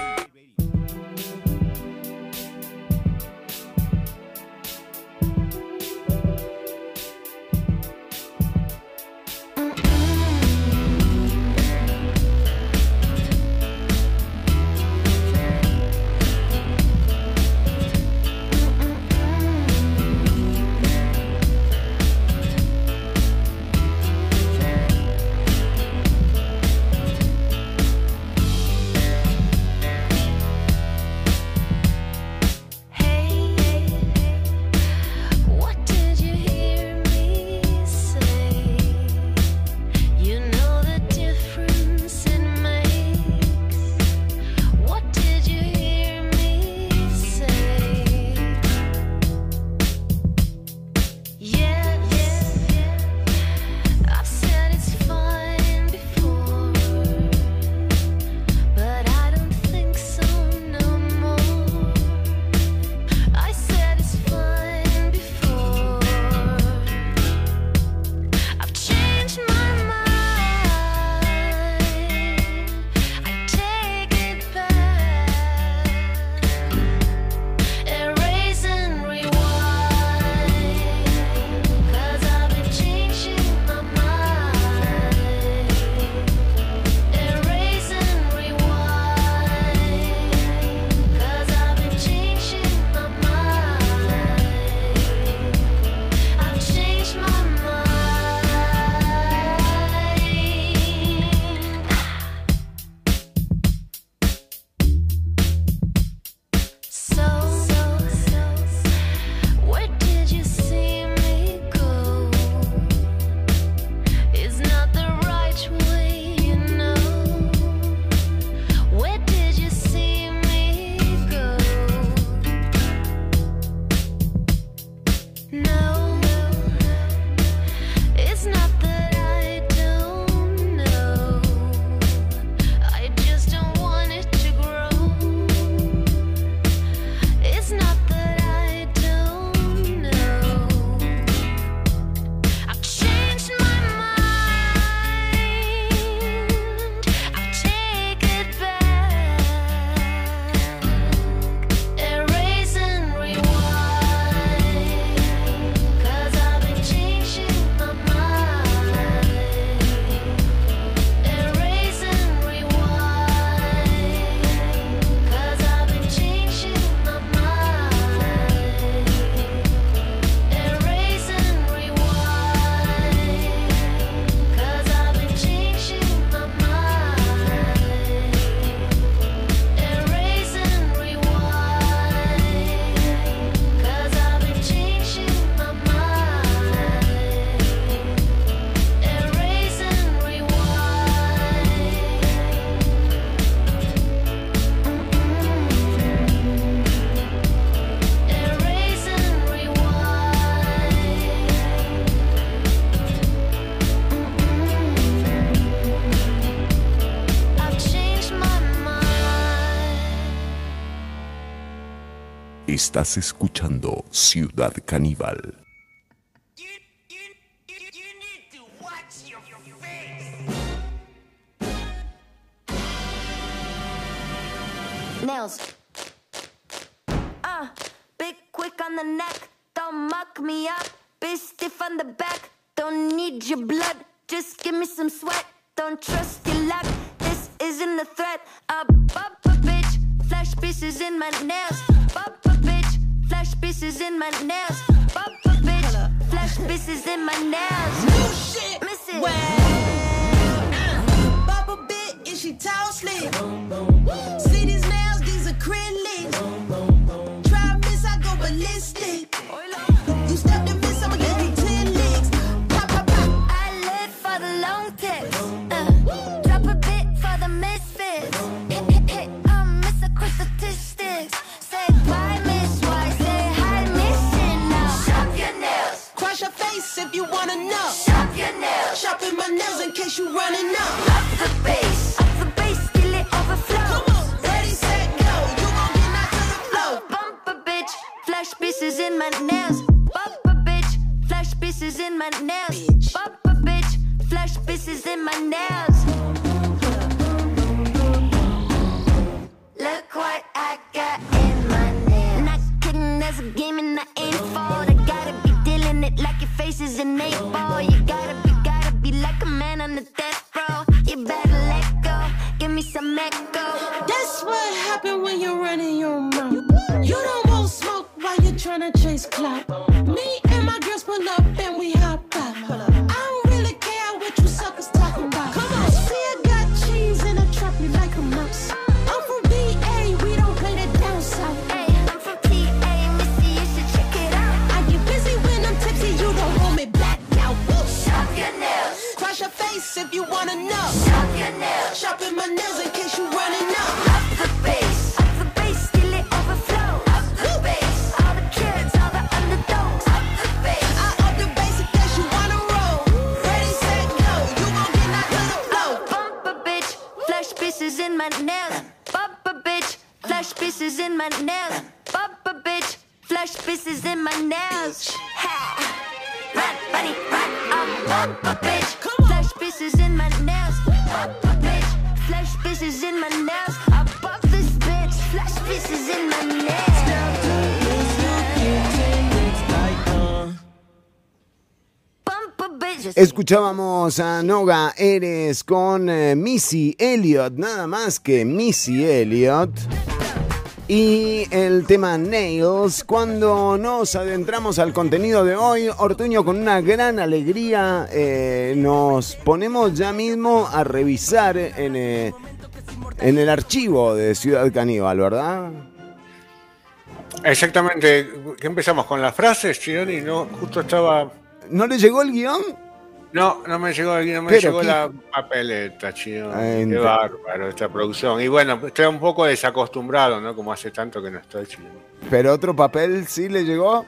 Speaker 17: Estás escuchando Ciudad Caníbal.
Speaker 18: Nails. Uh, big quick on the neck. Don't muck me up. Big stiff on the back. Don't need your blood. Just give me some sweat. Don't trust your luck. This isn't a threat. A bump a bitch. Pieces in my nails. Bump a bitch. Flash pieces in my nails. Bump a bitch. Flash pieces in my nails.
Speaker 19: New shit.
Speaker 18: Miss it. Uh.
Speaker 19: Bubble bit, is she tall slim? See these nails, these acrylics. Try miss, I go ballistic. Case you running up.
Speaker 18: Up the bass. Up the bass till it overflows.
Speaker 19: Come on, ready, set, go. You gon' get knocked to the floor.
Speaker 18: Bump a bitch. Flash pieces in my nails. Bump a bitch. Flash pieces in my nails. Bump a bitch. Flash pieces in my nails. Look what I got in my nails. Not kidding, there's a game and I ain't fall. I gotta be dealing it like your face is an
Speaker 19: my
Speaker 18: nails. Bump a bitch. Flash pieces in my nails. Ha. Run, bunny, run. Um, bump a bitch. Flash pieces in my nails. Bump a bitch. Flash pieces in my nails. I bump this bitch. Flash pieces in my nails.
Speaker 11: Escuchábamos a Noga Eres con eh, Missy Elliott, nada más que Missy Elliott. Y el tema Nails, cuando nos adentramos al contenido de hoy, Ortuño con una gran alegría eh, nos ponemos ya mismo a revisar en, eh, en el archivo de Ciudad Caníbal, ¿verdad?
Speaker 15: Exactamente. ¿Qué empezamos con las frases, Chironi? No, justo estaba.
Speaker 11: ¿No le llegó el guion?
Speaker 15: No, no me llegó, no me
Speaker 11: Pero
Speaker 15: llegó
Speaker 11: qué-
Speaker 15: la papeleta, Chironi.
Speaker 11: Ah,
Speaker 15: Qué bárbaro esta producción. Y bueno, estoy un poco desacostumbrado, ¿no? Como hace tanto que no estoy, Chironi.
Speaker 11: Pero otro papel sí le llegó.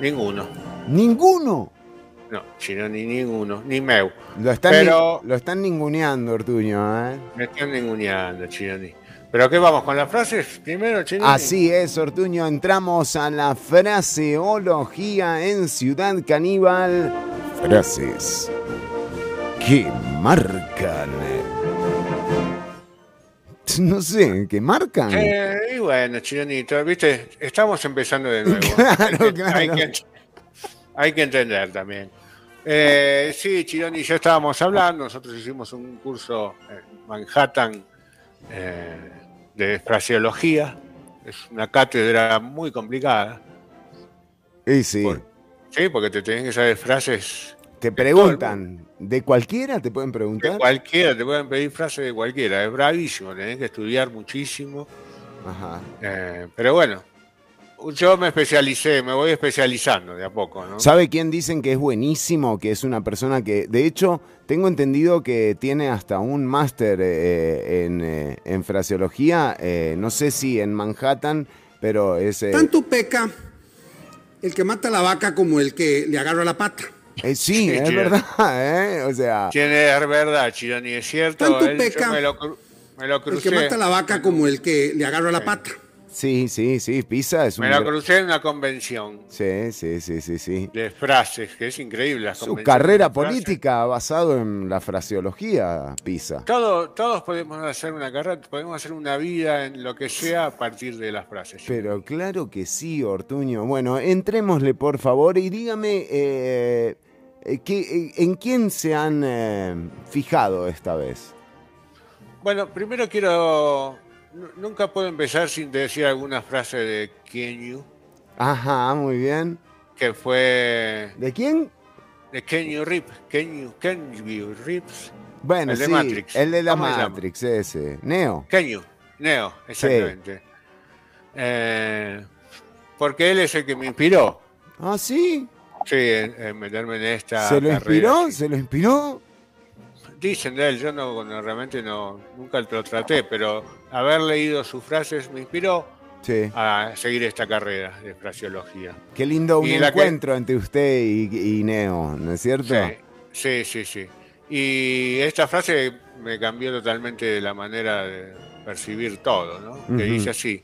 Speaker 15: Ninguno.
Speaker 11: Ninguno.
Speaker 15: No, Chironi, ninguno. Ni meu.
Speaker 11: Lo están,
Speaker 15: Pero
Speaker 11: ni- lo están ninguneando, Ortuño, ¿eh?
Speaker 15: me están ninguneando, Chironi. ¿Pero qué vamos con las frases primero, Chironi?
Speaker 11: Así es, Ortuño. Entramos a la fraseología en Ciudad Caníbal. Frases que marcan. No sé, ¿que marcan?
Speaker 15: Eh, y bueno, Chironito, viste, estamos empezando de nuevo.
Speaker 11: Claro,
Speaker 15: hay, que,
Speaker 11: claro.
Speaker 15: hay que- hay que entender también. Eh, sí, Chironi y yo estábamos hablando, nosotros hicimos un curso en Manhattan eh, de fraseología. Es una cátedra muy complicada.
Speaker 11: Y sí.
Speaker 15: Sí, porque te tenés que saber frases
Speaker 11: Te preguntan, ¿de cualquiera te pueden
Speaker 15: de
Speaker 11: preguntar?
Speaker 15: cualquiera, te pueden pedir frases de cualquiera. Es bravísimo, tenés que estudiar muchísimo.
Speaker 11: Ajá.
Speaker 15: Eh, pero bueno, yo me especialicé, me voy especializando de a poco, ¿no?
Speaker 11: ¿Sabe quién dicen que es buenísimo? Que es una persona que, de hecho, tengo entendido que tiene hasta un máster eh, en, eh, en fraseología, eh, no sé si en Manhattan, pero es... eh,
Speaker 2: Tanto peca el que mata la vaca como el que le agarra la pata.
Speaker 11: Eh, sí, es
Speaker 15: Chironi.
Speaker 11: verdad, ¿eh? O sea...
Speaker 15: Tiene es verdad, Chironi, es cierto.
Speaker 2: Tanto
Speaker 15: él- yo
Speaker 2: peca
Speaker 15: me lo, me lo
Speaker 2: El
Speaker 15: crucé.
Speaker 2: que mata la vaca como el que le agarra la pata.
Speaker 11: Sí, sí, sí, Pisa es un...
Speaker 15: Me la crucé en una convención
Speaker 11: Sí, sí, sí, sí, sí.
Speaker 15: de frases, que es increíble. las
Speaker 11: Su carrera política basado en la fraseología, Pisa.
Speaker 15: Todo- todos podemos hacer una carrera, podemos hacer una vida en lo que sea a partir de las frases.
Speaker 11: Pero claro que sí, Ortuño. Bueno, entrémosle por favor y dígame eh, eh, ¿qué- eh, en quién se han eh, fijado esta vez.
Speaker 15: Bueno, primero quiero. Nu- Nunca puedo empezar sin decir alguna frase de Kenyu,
Speaker 11: Ajá, muy bien.
Speaker 15: que fue.
Speaker 11: ¿De quién?
Speaker 15: De Kenyu Rip. Kenyu, Kenyu Rips.
Speaker 11: Bueno,
Speaker 15: el de
Speaker 11: sí,
Speaker 15: Matrix.
Speaker 11: el de la. Matrix, ese. Neo.
Speaker 15: Kenyu, Neo, exactamente. Eh, porque él es el que me inspiró.
Speaker 11: Ah, sí.
Speaker 15: Sí, en, en meterme en esta.
Speaker 11: ¿Se lo
Speaker 15: carrera.
Speaker 11: inspiró? ¿Se lo inspiró?
Speaker 15: Dicen de él, yo no, no, realmente no, nunca lo traté, pero haber leído sus frases me inspiró
Speaker 11: Sí.
Speaker 15: a seguir esta carrera de fraseología.
Speaker 11: Qué lindo un
Speaker 15: Y la que-
Speaker 11: encuentro entre usted y, y Neo, ¿no es cierto?
Speaker 15: Sí, sí, sí. Y esta frase me cambió totalmente la manera de percibir todo, ¿no? Que dice así,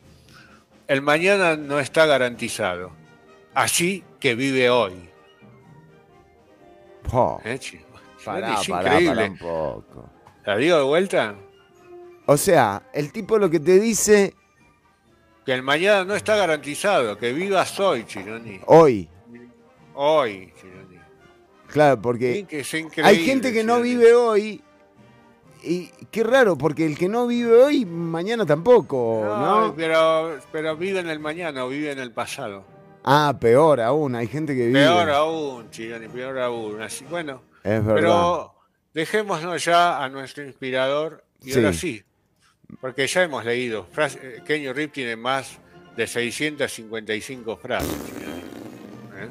Speaker 15: el mañana no está garantizado, así que vive hoy. ¿Eh?
Speaker 11: Pará,
Speaker 15: es
Speaker 11: pará,
Speaker 15: increíble.
Speaker 11: pará un poco.
Speaker 15: ¿La digo de vuelta?
Speaker 11: O sea, el tipo lo que te dice
Speaker 15: Que el mañana no está garantizado, que vivas hoy, Chironi.
Speaker 11: hoy.
Speaker 15: Hoy, Chironi.
Speaker 11: Claro, porque hay gente que no vive hoy. Y qué raro, porque el que no vive hoy, mañana tampoco, ¿no?
Speaker 15: No, pero, pero vive en el mañana o vive en el pasado.
Speaker 11: Ah, peor aún, hay gente que vive.
Speaker 15: Peor aún, Chironi, peor aún. Así, bueno,
Speaker 11: Es verdad.
Speaker 15: pero dejémonos ya a nuestro inspirador y
Speaker 11: Sí.
Speaker 15: ahora sí, porque ya hemos leído. frase- eh, Kenyo Rip tiene más de 655 frases. ¿Eh?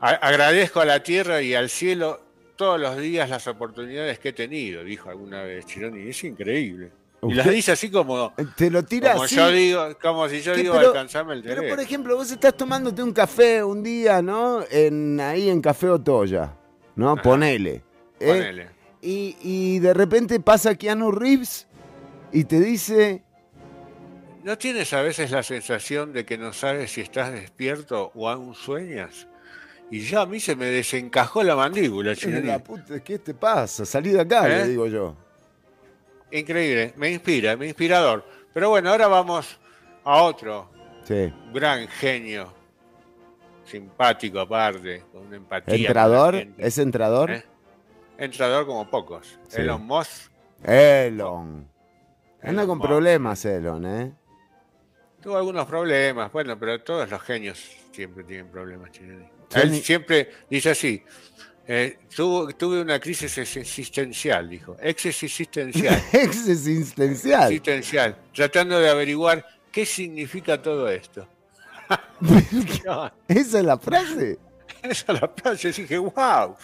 Speaker 15: A- agradezco a la tierra y al cielo todos los días las oportunidades que he tenido, dijo alguna vez Chironi. Es increíble. Y las dice así como,
Speaker 11: Te lo tira
Speaker 15: como
Speaker 11: así.
Speaker 15: yo digo, como si yo digo
Speaker 11: Pero-
Speaker 15: alcanzarme el
Speaker 11: Pero
Speaker 15: teléfono.
Speaker 11: por ejemplo, vos estás tomándote un café un día, ¿no? En, ahí en Café Otoya, ¿no? Ponele. ¿eh?
Speaker 15: Ponele.
Speaker 11: Y, y de repente pasa Keanu Reeves y te dice,
Speaker 15: ¿No tienes a veces la sensación de que no sabes si estás despierto o aún sueñas? Y ya a mí se me desencajó la mandíbula,
Speaker 11: la puta, ¿qué te pasa? Salí de acá,
Speaker 15: ¿Eh?
Speaker 11: le digo yo.
Speaker 15: Increíble, me inspira, me inspirador. Pero bueno, ahora vamos a otro
Speaker 11: Sí.
Speaker 15: gran genio, simpático aparte, con una empatía.
Speaker 11: ¿Entrador? ¿Es entrador?
Speaker 15: ¿Eh? Entrador como pocos.
Speaker 11: Sí.
Speaker 15: Elon Musk
Speaker 11: Elon. Anda
Speaker 15: Elon
Speaker 11: con
Speaker 15: Musk.
Speaker 11: problemas, Elon, ¿eh?
Speaker 15: tuvo algunos problemas, bueno, pero todos los genios siempre tienen problemas, Chironi. Él siempre dice así, eh, tuvo- tuve una crisis existencial, dijo, ex existencial.
Speaker 11: Ex existencial.
Speaker 15: existencial, tratando de averiguar qué significa todo esto.
Speaker 11: Esa es la frase.
Speaker 15: Esa es la frase, dije, wow.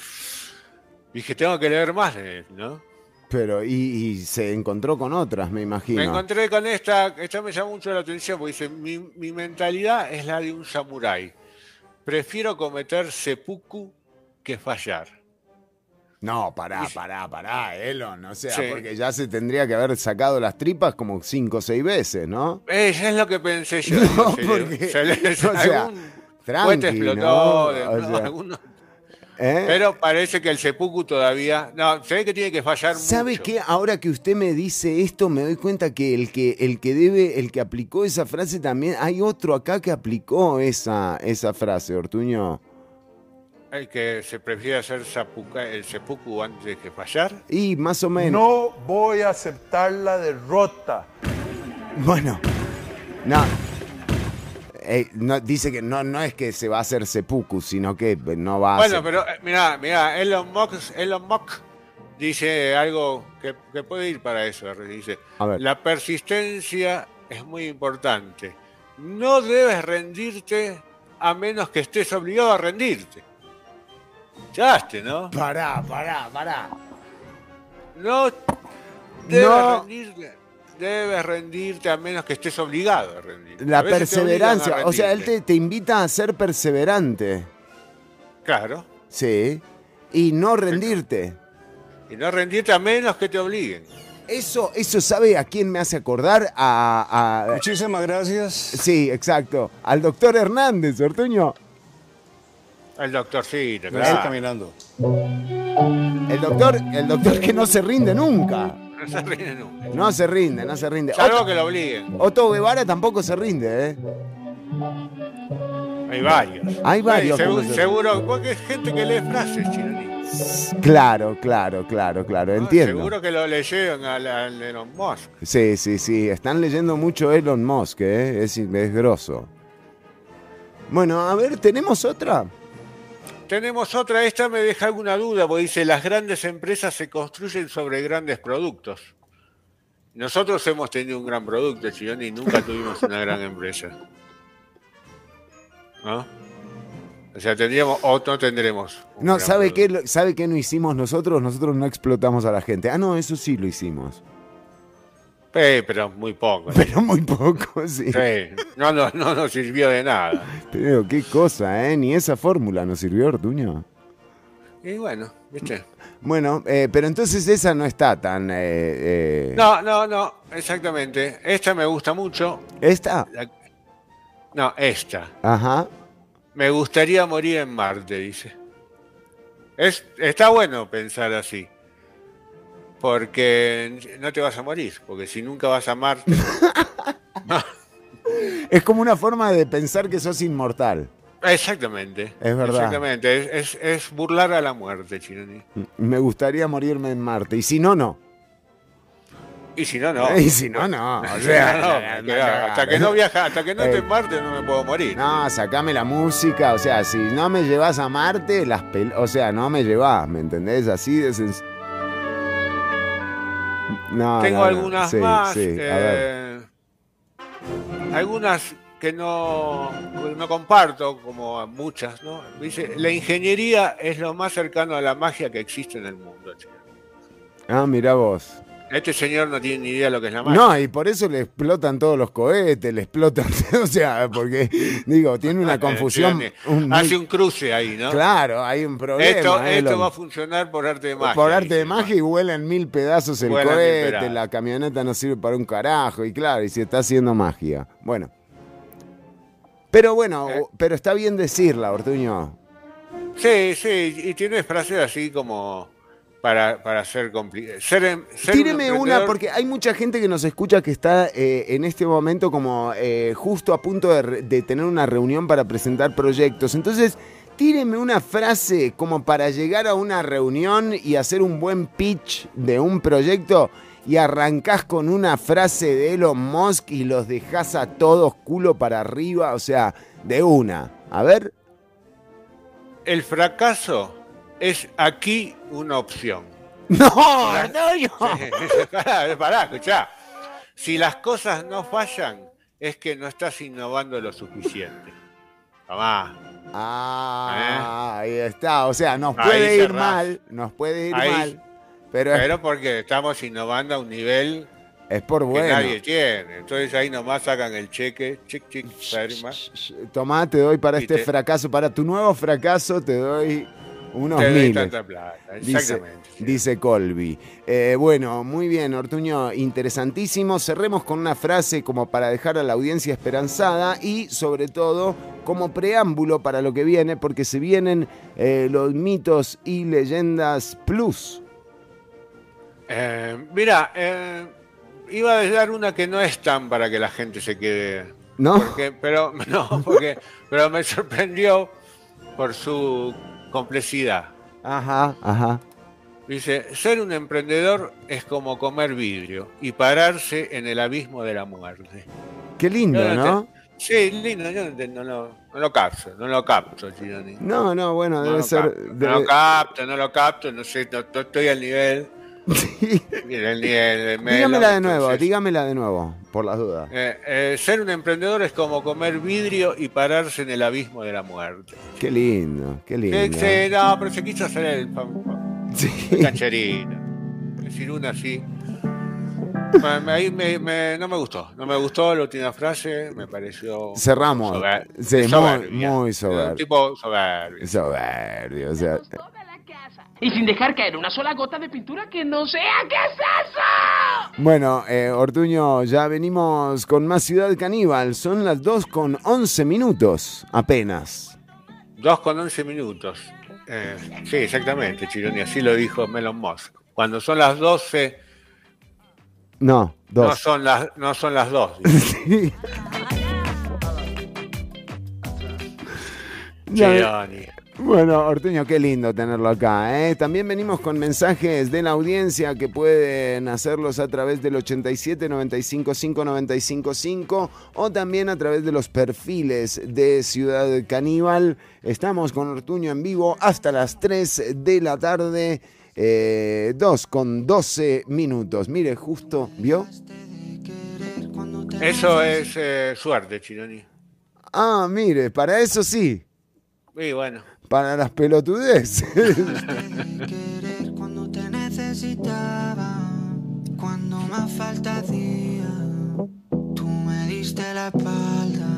Speaker 15: Dije, tengo que leer más de él, ¿no?
Speaker 11: Pero, y, y se encontró con otras, me imagino.
Speaker 15: Me encontré con esta, esta me llamó mucho la atención porque dice, mi, mi mentalidad es la de un samurái. Prefiero cometer seppuku que fallar.
Speaker 11: No, pará, pará, pará, Elon. O sea,
Speaker 15: Sí.
Speaker 11: porque ya se tendría que haber sacado las tripas como cinco o seis veces, ¿no?
Speaker 15: Eh, es lo que pensé yo.
Speaker 11: No, porque-
Speaker 15: se le-
Speaker 11: o sea,
Speaker 15: algún
Speaker 11: tranqui,
Speaker 15: explotó,
Speaker 11: ¿no?
Speaker 15: de-
Speaker 11: O
Speaker 15: no,
Speaker 11: sea,
Speaker 15: alguno-
Speaker 11: ¿eh?
Speaker 15: Pero parece que el seppuku todavía... No, se ve que tiene que fallar
Speaker 11: ¿Sabe
Speaker 15: mucho.
Speaker 11: qué? Ahora que usted me dice esto, me doy cuenta que el que el que debe, el que aplicó esa frase también, hay otro acá que aplicó esa, esa frase, Ortuño.
Speaker 15: El que se prefiere hacer zapuca- el seppuku antes que fallar.
Speaker 11: Y más o menos.
Speaker 20: No voy a aceptar la derrota.
Speaker 11: Bueno, no. Eh, no, dice que no, no es que se va a hacer seppuku, sino que no va a
Speaker 15: Bueno, pero eh, mira, mira, Elon Musk, Elon Musk dice algo que, que puede ir para eso. Dice,
Speaker 11: A ver.
Speaker 15: la persistencia es muy importante. No debes rendirte a menos que estés obligado a rendirte. Chaste, ¿no?
Speaker 11: Pará, pará, pará.
Speaker 15: No debes
Speaker 11: No.
Speaker 15: rendirte. Debes rendirte a menos que estés obligado a rendirte.
Speaker 11: La
Speaker 15: A
Speaker 11: perseverancia, o sea, él te, te invita a ser perseverante,
Speaker 15: Claro.
Speaker 11: sí, y no rendirte.
Speaker 15: Y no rendirte a menos que te obliguen.
Speaker 11: Eso, eso sabe a quién me hace acordar a. a-
Speaker 20: Muchísimas gracias.
Speaker 11: Sí, exacto. Al doctor Hernández, Ortuño.
Speaker 15: El doctorcito, claro.
Speaker 20: caminando.
Speaker 11: El doctor, el doctor que no se rinde nunca.
Speaker 15: No se ríe nunca.
Speaker 11: No se rinde, no se rinde.
Speaker 15: Salvo
Speaker 11: Otto,
Speaker 15: que lo obliguen.
Speaker 11: Otto Guevara tampoco se rinde, ¿eh?
Speaker 15: Hay varios.
Speaker 11: Hay varios,
Speaker 15: Seguro, porque es gente que lee frases, Chironi.
Speaker 11: Claro, claro, claro, claro, entiendo.
Speaker 15: Seguro que lo leyeron al, al Elon Musk.
Speaker 11: Sí, sí, sí. Están leyendo mucho Elon Musk, ¿eh? Es, es grosso. Bueno, a ver, ¿tenemos otra?
Speaker 15: Tenemos otra, esta me deja alguna duda, porque dice, las grandes empresas se construyen sobre grandes productos. Nosotros hemos tenido un gran producto, Chironi, y nunca tuvimos una gran empresa. ¿No? O sea, tendríamos o no tendremos.
Speaker 11: No, ¿sabe
Speaker 15: producto.
Speaker 11: qué, ¿sabe qué no hicimos nosotros? Nosotros no explotamos a la gente. Ah, no, eso sí lo hicimos.
Speaker 15: Eh, pero muy poco.
Speaker 11: Pero muy poco, sí.
Speaker 15: Sí, no, no, no nos sirvió de nada.
Speaker 11: Pero qué cosa, ¿eh? Ni esa fórmula nos sirvió, Ortuño.
Speaker 15: Y bueno, ¿viste?
Speaker 11: Bueno, eh, pero entonces esa no está tan... eh, eh,
Speaker 15: No, no, no, exactamente. Esta me gusta mucho.
Speaker 11: ¿Esta?
Speaker 15: La- No, esta.
Speaker 11: Ajá.
Speaker 15: Me gustaría morir en Marte, dice. Es, está bueno pensar así. Porque no te vas a morir. Porque si nunca vas a Marte.
Speaker 11: Es como una forma de pensar que sos inmortal.
Speaker 15: Exactamente.
Speaker 11: Es verdad.
Speaker 15: Exactamente. Es, es- es burlar a la muerte, Chironi.
Speaker 11: Me gustaría morirme en Marte. Y si no, no.
Speaker 15: Y si no, no.
Speaker 11: Y si no, no. O sea,
Speaker 15: no, hasta que no viaja, hasta que no esté
Speaker 11: Eh,
Speaker 15: en Marte no me puedo morir.
Speaker 11: No, sacame la música. O sea, si no me llevas a Marte, las pel- o sea, no me llevas, ¿me entendés? Así de sens- No,
Speaker 15: Tengo
Speaker 11: no,
Speaker 15: algunas
Speaker 11: Sí,
Speaker 15: más.
Speaker 11: sí,
Speaker 15: eh, algunas que no, no comparto, como muchas, ¿no? Dice, la ingeniería es lo más cercano a la magia que existe en el mundo.
Speaker 11: Ah, mira vos.
Speaker 15: Este señor no tiene ni idea de lo que es la magia.
Speaker 11: No, y por eso le explotan todos los cohetes, le explotan, o sea, porque, digo, tiene una confusión. Un-
Speaker 15: Hace un cruce ahí, ¿no?
Speaker 11: Claro, hay un problema.
Speaker 15: Esto,
Speaker 11: ¿eh?
Speaker 15: esto
Speaker 11: Lo-
Speaker 15: va a funcionar por arte de magia.
Speaker 11: por arte de magia y vuela en mil pedazos el cohete, la camioneta no sirve para un carajo, y claro, y se está haciendo magia. Bueno. Pero bueno,
Speaker 15: Eh.
Speaker 11: pero está bien decirla, Ortuño.
Speaker 15: Sí, sí, y tiene frases así como para, para ser complicado. Ser, em- un
Speaker 11: Tíreme una, porque hay mucha gente que nos escucha que está eh, en este momento como eh, justo a punto de, de tener una reunión para presentar proyectos. Entonces, tíreme una frase como para llegar a una reunión y hacer un buen pitch de un proyecto y arrancás con una frase de Elon Musk y los dejás a todos culo para arriba, o sea, de una. A ver.
Speaker 15: El fracaso es aquí una opción.
Speaker 11: ¡No!
Speaker 15: Sí, pará, pará, escuchá. Si las cosas no fallan, es que no estás innovando lo suficiente. Tomá.
Speaker 11: Ah, ahí está. O sea, nos
Speaker 15: Ahí
Speaker 11: puede ir
Speaker 15: cerrás.
Speaker 11: mal, nos puede ir
Speaker 15: Ahí-
Speaker 11: mal, pero, es-
Speaker 15: Pero porque estamos innovando a un nivel
Speaker 11: es, por
Speaker 15: que
Speaker 11: bueno.
Speaker 15: nadie tiene. Entonces ahí nomás sacan el cheque, chic, chic, firma.
Speaker 11: Tomá, te doy para
Speaker 15: Y
Speaker 11: este
Speaker 15: te-
Speaker 11: fracaso, para tu nuevo fracaso te doy unos
Speaker 15: Te
Speaker 11: miles.
Speaker 15: tanta plata.
Speaker 11: Dice,
Speaker 15: Exactamente.
Speaker 11: dice Colby. Eh, bueno, muy bien, Ortuño, interesantísimo. Cerremos con una frase como para dejar a la audiencia esperanzada y sobre todo como preámbulo para lo que viene, porque se vienen eh, los mitos y leyendas plus.
Speaker 15: Eh, mira, eh, iba a dar una que no es tan para que la gente se quede.
Speaker 11: ¿No?
Speaker 15: Porque, pero, no, porque, pero me sorprendió por su complejidad.
Speaker 11: Ajá, ajá.
Speaker 15: Dice, ser un emprendedor es como comer vidrio y pararse en el abismo de la muerte.
Speaker 11: Qué lindo, ¿no?
Speaker 15: Sí, lindo, yo no, no lo, no lo capto, no lo capto, Chironi.
Speaker 11: No, no, bueno,
Speaker 15: No
Speaker 11: debe ser.
Speaker 15: capto,
Speaker 11: debe-
Speaker 15: No lo capto, no lo capto, no sé, no, no estoy al nivel. El
Speaker 11: Dígamela de nuevo,
Speaker 15: entonces,
Speaker 11: dígamela de nuevo, por las dudas.
Speaker 15: eh, eh, ser un emprendedor es como comer vidrio y pararse en el abismo de la muerte.
Speaker 11: Qué lindo, qué lindo.
Speaker 15: Sí, sí, no, pero se quiso hacer el, el cancherito. Decir una así. Me- me- ahí me- me- no me gustó. No me gustó la última frase. Me pareció.
Speaker 11: Cerramos.
Speaker 15: sober-
Speaker 11: Sí, muy,
Speaker 15: soberbia.
Speaker 11: muy
Speaker 15: Un
Speaker 11: soberbio.
Speaker 15: tipo soberbio.
Speaker 11: Soberbio, o sea.
Speaker 5: Y sin dejar caer una sola gota de pintura que no sea. ¿Qué es eso?
Speaker 11: Bueno, eh, Ortuño, ya venimos con más Ciudad Caníbal. Son las 2 con 11 minutos apenas.
Speaker 15: 2 con 11 minutos. Eh, sí, exactamente, Chironi, así lo dijo Melon Musk. Cuando son las 12,
Speaker 11: No,
Speaker 15: no
Speaker 11: dos.
Speaker 15: son las, no son las 2.
Speaker 11: Sí. Ya ve-
Speaker 15: Chironi.
Speaker 11: Bueno, Ortuño, qué lindo tenerlo acá. ¿eh? También venimos con mensajes de la audiencia que pueden hacerlos a través del 87 95 5 95 5 o también a través de los perfiles de Ciudad Caníbal. Estamos con Ortuño en vivo hasta las 3 de la tarde, eh, 2 con 12 minutos. Mire, justo, ¿vio?
Speaker 15: Eso es eh, suerte, Chironi.
Speaker 11: Ah, mire, para eso sí,
Speaker 15: Y bueno.
Speaker 11: Para las pelotudes.
Speaker 21: Cuando te necesitaba, cuando más falta hacía, tú me diste la espalda.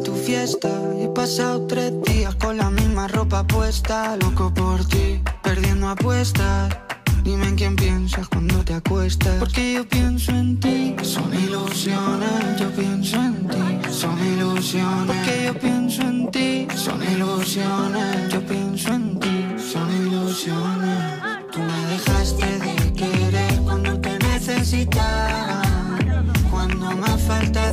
Speaker 21: tu fiesta. He pasado tres con la misma ropa puesta. Loco por ti, perdiendo apuestas. Dime en quién piensas cuando te acuestas. Porque yo pienso en ti. Son ilusiones, yo pienso en ti. Son ilusiones. Porque yo pienso en ti. Son ilusiones, yo pienso en ti. Son ilusiones. Tú me dejaste de querer cuando te necesitaba. Cuando más falta.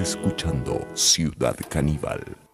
Speaker 17: Escuchando Ciudad Caníbal.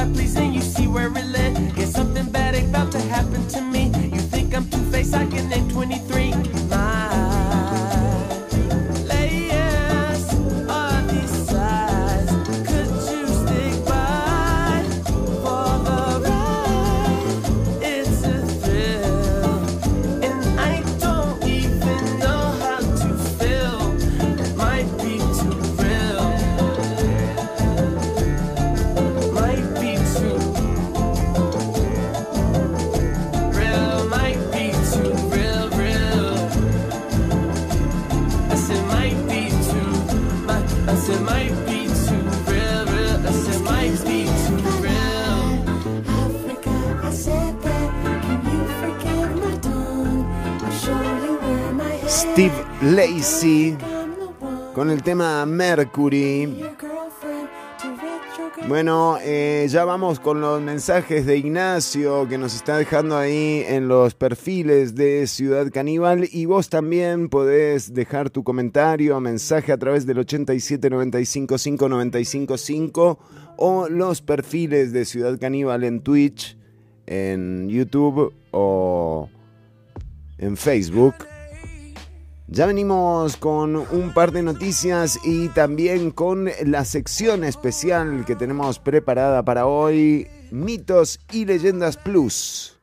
Speaker 22: that
Speaker 17: pleasing. Mercury. Bueno, eh, ya vamos con los mensajes de Ignacio que nos está dejando ahí en los perfiles de Ciudad Caníbal y vos también podés dejar tu comentario, mensaje a través del 87955955 o los perfiles de Ciudad Caníbal en Twitch, en YouTube o en Facebook. Ya venimos con un par de noticias y también con la sección especial que tenemos preparada para hoy, mitos y leyendas plus.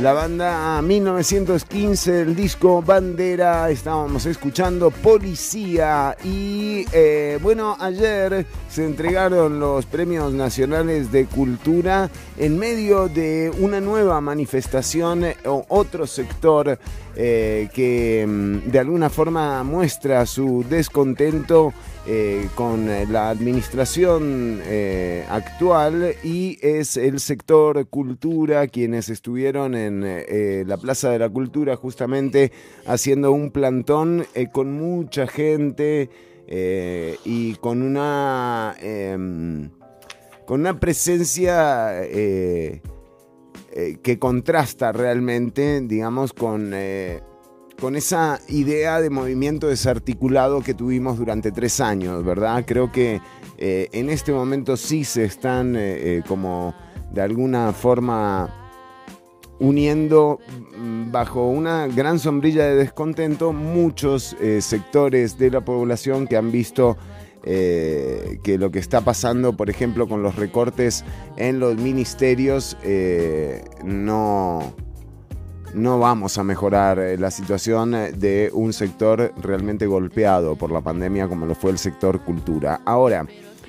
Speaker 23: La
Speaker 11: banda 1915, el disco Bandera, estábamos escuchando Policía y eh, bueno, ayer se entregaron los premios nacionales de cultura en medio de una nueva manifestación eh, o otro sector eh, que mm, de alguna forma muestra su descontento eh, con la administración eh, actual y es el sector cultura quienes estuvieron en eh, la Plaza de la Cultura justamente haciendo un plantón con mucha gente y con una em, con una presencia que contrasta realmente, digamos, con, con esa idea de movimiento desarticulado que tuvimos durante tres años, ¿verdad? Creo que eh, en este momento sí se están eh, eh, como de alguna forma uniendo mm, bajo una gran sombrilla de descontento muchos sectores de la población que han visto que lo que está pasando, por ejemplo, con los recortes en los ministerios, no, no vamos a mejorar eh, la situación eh, de un sector realmente golpeado por la pandemia como lo fue el sector cultura. Ahora,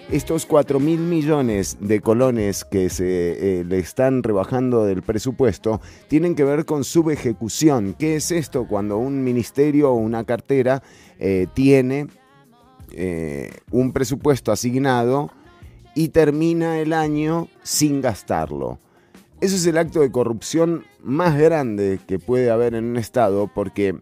Speaker 11: estos 4 mil millones de colones que se eh, le están rebajando del presupuesto tienen que ver con subejecución. ¿Qué es esto? Cuando un ministerio o una cartera tiene un presupuesto asignado y termina el año sin gastarlo. Eso es el acto de corrupción más grande que puede haber en un Estado porque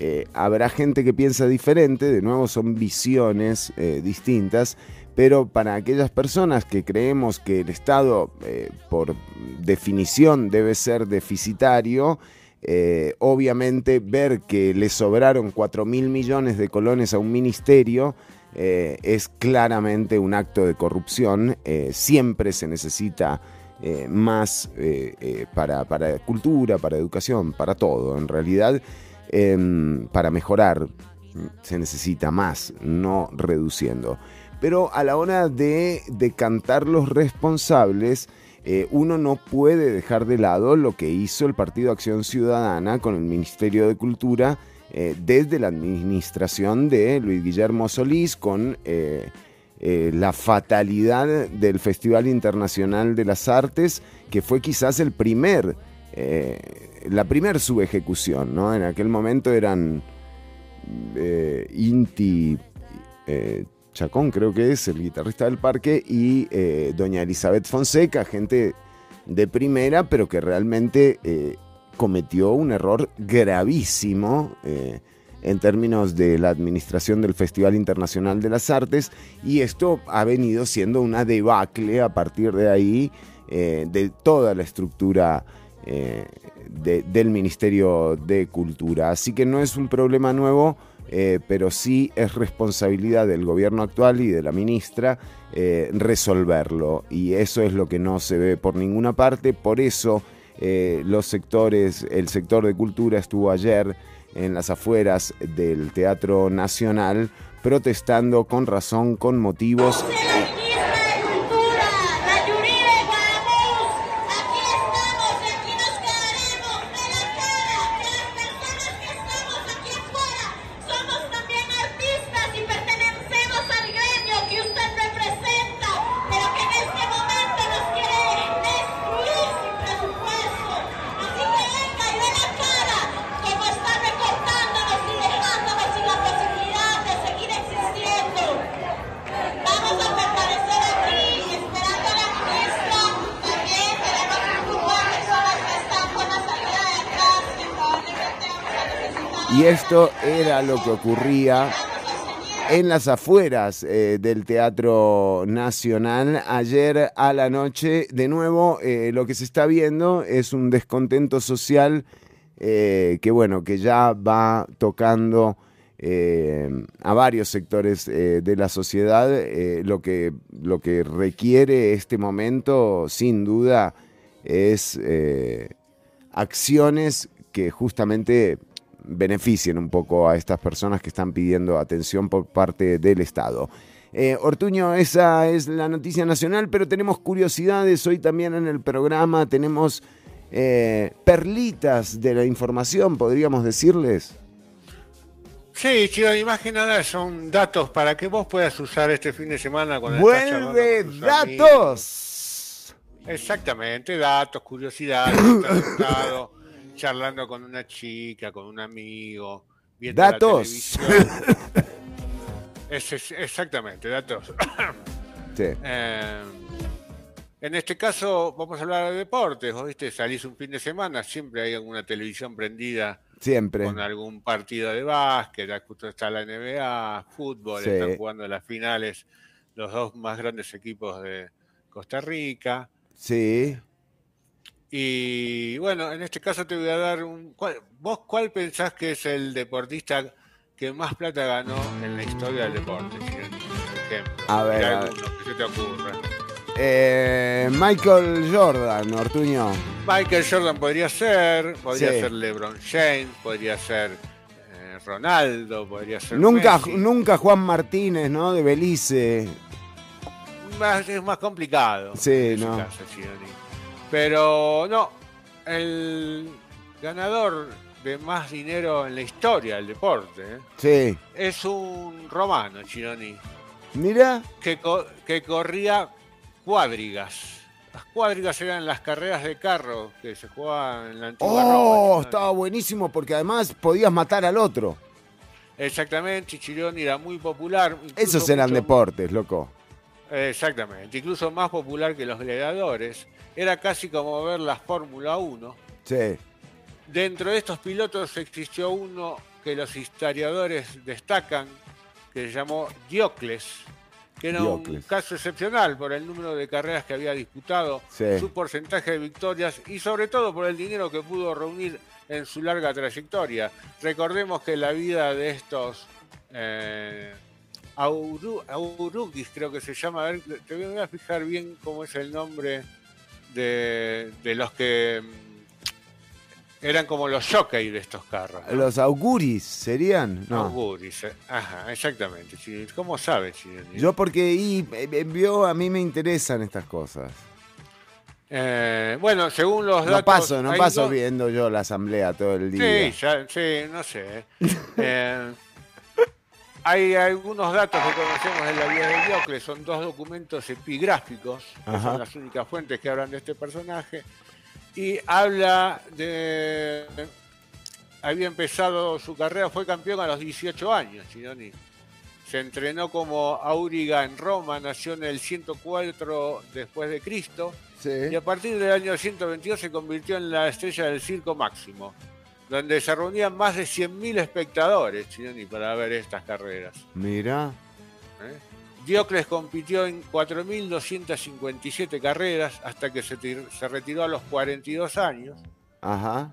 Speaker 11: eh, habrá gente que piensa diferente, de nuevo son visiones eh, distintas, pero para aquellas personas que creemos que el Estado eh, por definición debe ser deficitario, obviamente ver que le sobraron 4 mil millones de colones a un ministerio es claramente un acto de corrupción. Siempre se necesita eh, más eh, eh, para, para cultura, para educación, para todo. En realidad, em, para mejorar se necesita más, no reduciendo. Pero a la hora de decantar los responsables, uno no puede dejar de lado lo que hizo el Partido Acción Ciudadana con el Ministerio de Cultura desde la administración de Luis Guillermo Solís, con eh, la fatalidad del Festival Internacional de las Artes, que fue quizás el primer, eh, la primer subejecución, ¿no? En aquel momento eran eh, Inti Chacón, creo que es el guitarrista del parque, y doña Elizabeth Fonseca, gente de primera, pero que realmente cometió un error gravísimo en términos de la administración del Festival Internacional de las Artes, y esto ha venido siendo una debacle a partir de ahí eh, de toda la estructura eh, de- del Ministerio de Cultura. Así que no es un problema nuevo, eh, pero sí es responsabilidad del gobierno actual y de la ministra resolverlo. Y eso es lo que no se ve por ninguna parte. Por eso los sectores, el sector de cultura estuvo ayer en las afueras del Teatro Nacional protestando con razón, con motivos. Lo que ocurría en las afueras eh, del Teatro Nacional ayer a la noche. De nuevo, eh, lo que se está viendo es un descontento social eh, que, bueno, que ya va tocando a varios sectores de la sociedad. Lo, que, lo que requiere este momento, sin duda, es acciones que justamente beneficien un poco a estas personas que están pidiendo atención por parte del Estado. Eh, Ortuño, esa es la noticia nacional, pero tenemos curiosidades hoy también en el programa, tenemos eh, perlitas de la información, podríamos decirles.
Speaker 15: Sí, chido, y más que nada son datos para que vos puedas usar este fin de semana cuando
Speaker 11: ¡Vuelve datos!
Speaker 15: Exactamente, datos, curiosidades, sentado, charlando con una chica, con un amigo, viendo la
Speaker 11: Datos.
Speaker 15: televisión. Es- es- exactamente, datos.
Speaker 11: Sí.
Speaker 15: Eh, en este caso vamos a hablar de deportes, vos viste, salís un fin de semana, siempre hay alguna televisión prendida
Speaker 11: Siempre.
Speaker 15: con algún partido de básquet, justo está la NBA, fútbol,
Speaker 11: Sí.
Speaker 15: están jugando las finales los dos más grandes equipos de Costa Rica.
Speaker 11: Sí.
Speaker 15: Y bueno, en este caso te voy a dar un... ¿cuál- ¿Vos cuál pensás que es el deportista que más plata ganó en la historia del deporte? Por ejemplo.
Speaker 11: A ver,
Speaker 15: Tira
Speaker 11: a ver.
Speaker 15: alguno que se te ocurra.
Speaker 11: Eh, Michael Jordan, Ortuño.
Speaker 15: Michael Jordan podría ser, podría
Speaker 11: Sí.
Speaker 15: ser LeBron James, podría ser eh, Ronaldo, podría ser
Speaker 11: Nunca,
Speaker 15: Messi.
Speaker 11: nunca Juan Martínez, ¿no? De Belice.
Speaker 15: Más- es más complicado.
Speaker 11: Sí,
Speaker 15: en
Speaker 11: no.
Speaker 15: caso. Pero no, el ganador de más dinero en la historia del deporte ¿eh?
Speaker 11: Sí.
Speaker 15: es un romano, Chironi,
Speaker 11: Mira.
Speaker 15: que, co- que corría cuadrigas. Las cuadrigas eran las carreras de carro que se jugaban en la antigua
Speaker 11: Oh,
Speaker 15: Roma.
Speaker 11: estaba buenísimo porque además podías matar al otro.
Speaker 15: Exactamente, Chironi era muy popular.
Speaker 11: Esos eran
Speaker 15: mucho-
Speaker 11: deportes, loco.
Speaker 15: Exactamente, incluso más popular que los gladiadores. Era casi como ver la Fórmula 1.
Speaker 11: Sí.
Speaker 15: Dentro de estos pilotos existió uno que los historiadores destacan, que se llamó Diocles, que era un caso excepcional por el número de carreras que había disputado,
Speaker 11: Sí.
Speaker 15: su porcentaje de victorias y sobre todo por el dinero que pudo reunir en su larga trayectoria. Recordemos que la vida de estos eh, Auru- creo que se llama, a ver, te voy a fijar bien cómo es el nombre de, de los que mm, eran como los jockey de estos carros. ¿no?
Speaker 11: Los auguris serían. No.
Speaker 15: Auguris, eh. ajá, exactamente. ¿Cómo sabes?
Speaker 11: Yo porque y, eh, eh, a mí me interesan estas cosas.
Speaker 15: Eh, bueno, según los
Speaker 11: No
Speaker 15: datos...
Speaker 11: paso, no paso
Speaker 15: dos-
Speaker 11: viendo yo la asamblea todo el día.
Speaker 15: Sí, ya- sí, no sé. Eh, hay algunos datos que conocemos de la vida de Diocles, son dos documentos epigráficos, que son las únicas fuentes que hablan de este personaje, y habla de... Había empezado su carrera, fue campeón a los 18 años, Chironi. Se entrenó como auriga en Roma, nació en el 104 después de Cristo, y a partir del año 122 se convirtió en la estrella del circo máximo, donde se reunían más de 100.000 espectadores, Chironi, para ver estas carreras.
Speaker 11: Mira.
Speaker 15: ¿eh? Diocles compitió en 4.257 carreras hasta que se, se retiró a los 42 años,
Speaker 11: Ajá.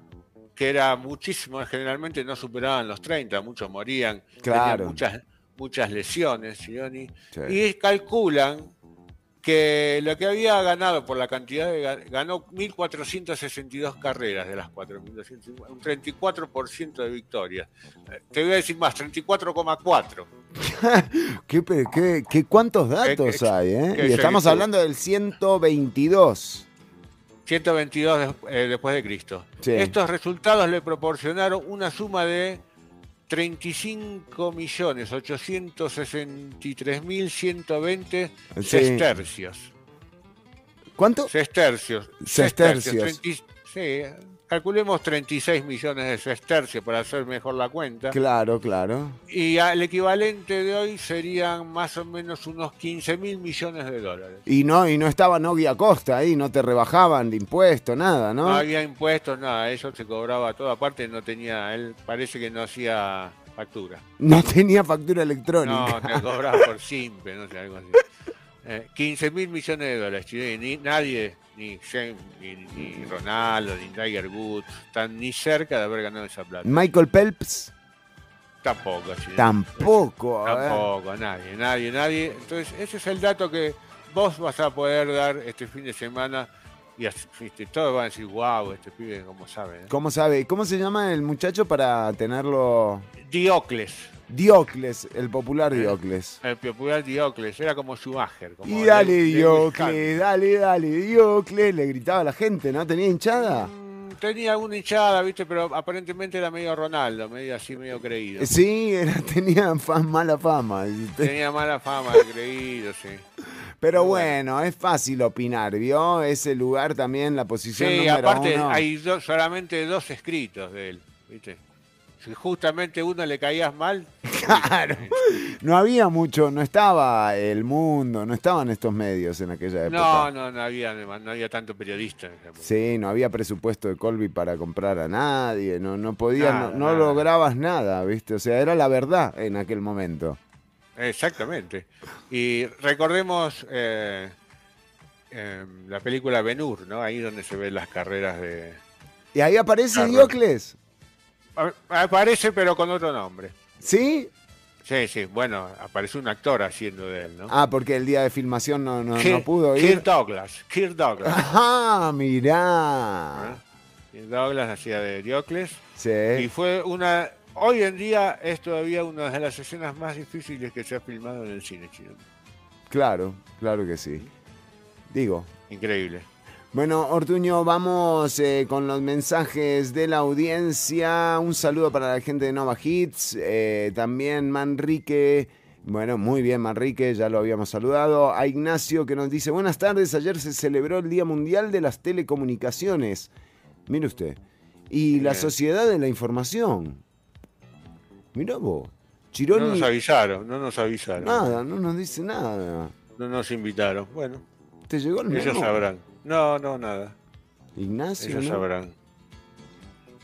Speaker 15: que era muchísimo, generalmente no superaban los 30, muchos morían,
Speaker 11: Claro.
Speaker 15: tenían muchas, muchas lesiones, Chironi,
Speaker 11: Sí.
Speaker 15: y calculan que lo que había ganado por la cantidad de ga- ganó 1462 carreras de las 4250, un 34% de victorias. Eh, Te voy a decir más, 34,4.
Speaker 11: ¿Qué, qué- qué- ¿Cuántos datos
Speaker 15: qué-
Speaker 11: hay? eh? Y estamos hablando del 122.
Speaker 15: 122 de- eh, después de Cristo.
Speaker 11: Sí.
Speaker 15: Estos resultados le proporcionaron una suma de 35.863.120
Speaker 11: Sí.
Speaker 15: sestercios.
Speaker 11: ¿Cuánto?
Speaker 15: Sestercios.
Speaker 11: Sestercios.
Speaker 15: 30 sí, calculemos 36 millones de sestercios para hacer mejor la cuenta.
Speaker 11: Claro, claro.
Speaker 15: Y el equivalente de hoy serían más o menos unos 15 mil millones de dólares.
Speaker 11: Y no, y no estaba Nogui Acosta ahí, no te rebajaban de impuesto, nada, ¿no?
Speaker 15: No había impuestos, nada, eso se cobraba todo. Aparte, no tenía, él parece que no hacía factura.
Speaker 11: No tenía factura electrónica.
Speaker 15: No, te cobraba por simple, no sé, algo así. Eh, 15 mil millones de dólares, Chile, y ni nadie, ni, James, ni, ni Ronaldo, ni Tiger Woods, están ni cerca de haber ganado esa plata.
Speaker 11: Michael Phelps
Speaker 15: Tampoco, Chile.
Speaker 11: tampoco. a ver.
Speaker 15: Tampoco, nadie, nadie, nadie. Entonces, ese es el dato que vos vas a poder dar este fin de semana y así, viste, todos van a decir, wow, este pibe, como sabe. ¿eh?".
Speaker 11: ¿Cómo sabe? ¿Cómo se llama el muchacho para tenerlo?
Speaker 15: Diocles.
Speaker 11: Diocles, el popular Diocles.
Speaker 15: El popular Diocles, era como Schumacher. Como
Speaker 11: Y dale,
Speaker 15: Lewis
Speaker 11: Diocles, dale, dale, Diocles, le gritaba a la gente, ¿no? ¿Tenía hinchada?
Speaker 15: Tenía una hinchada, ¿viste? Pero aparentemente era medio Ronaldo, medio así, medio creído.
Speaker 11: Sí, era, tenía mala fama.
Speaker 15: Tenía mala fama creído, sí.
Speaker 11: Pero bueno, es fácil opinar, ¿vio? Ese lugar también, la posición
Speaker 15: Sí,
Speaker 11: número
Speaker 15: aparte
Speaker 11: uno.
Speaker 15: hay do- solamente dos escritos de él, ¿viste? Si justamente uno le caías mal,
Speaker 11: Claro. No había mucho, no estaba el mundo, no estaban estos medios en aquella época.
Speaker 15: no, no, no había, no había tanto periodista. en esa época.
Speaker 11: Sí, no había presupuesto de Colby para comprar a nadie, no, no podías, no, no
Speaker 15: nada.
Speaker 11: lograbas nada, ¿viste? O sea, era la verdad en aquel momento.
Speaker 15: Exactamente. Y recordemos eh, em, la película Ben-Hur, ¿no? Ahí donde se ven las carreras de...
Speaker 11: Y ahí aparece. Diocles.
Speaker 15: Aparece pero con otro nombre.
Speaker 11: ¿Sí?
Speaker 15: Sí, sí, bueno, aparece un actor haciendo de él, ¿no?
Speaker 11: Ah, porque el día de filmación no, no, no pudo ir.
Speaker 15: Kirk Douglas, Kirk Douglas.
Speaker 11: Ah, mirá.
Speaker 15: Kirk Douglas hacía de Diocles.
Speaker 11: Sí.
Speaker 15: Y fue una... Hoy en día es todavía una de las escenas más difíciles que se ha filmado en el cine chino.
Speaker 11: Claro, claro que sí. Digo.
Speaker 15: Increíble.
Speaker 11: Bueno, Ortuño, vamos eh, con los mensajes de la audiencia. Un saludo para la gente de Nova Hits. eh, también Manrique. Bueno, muy bien, Manrique, ya lo habíamos saludado. A Ignacio que nos dice: Buenas tardes, ayer se celebró el Día Mundial de las Telecomunicaciones. Mire usted. Y la. Sociedad de la Información. Mirá vos. Chironi.
Speaker 15: No nos avisaron, no nos avisaron.
Speaker 11: Nada, no nos dice nada.
Speaker 15: No nos invitaron. Bueno,
Speaker 11: ¿Te llegó el
Speaker 15: ellos
Speaker 11: memo?
Speaker 15: sabrán. No, no, nada.
Speaker 11: Ignacio.
Speaker 15: Ellos
Speaker 11: ¿no?
Speaker 15: sabrán.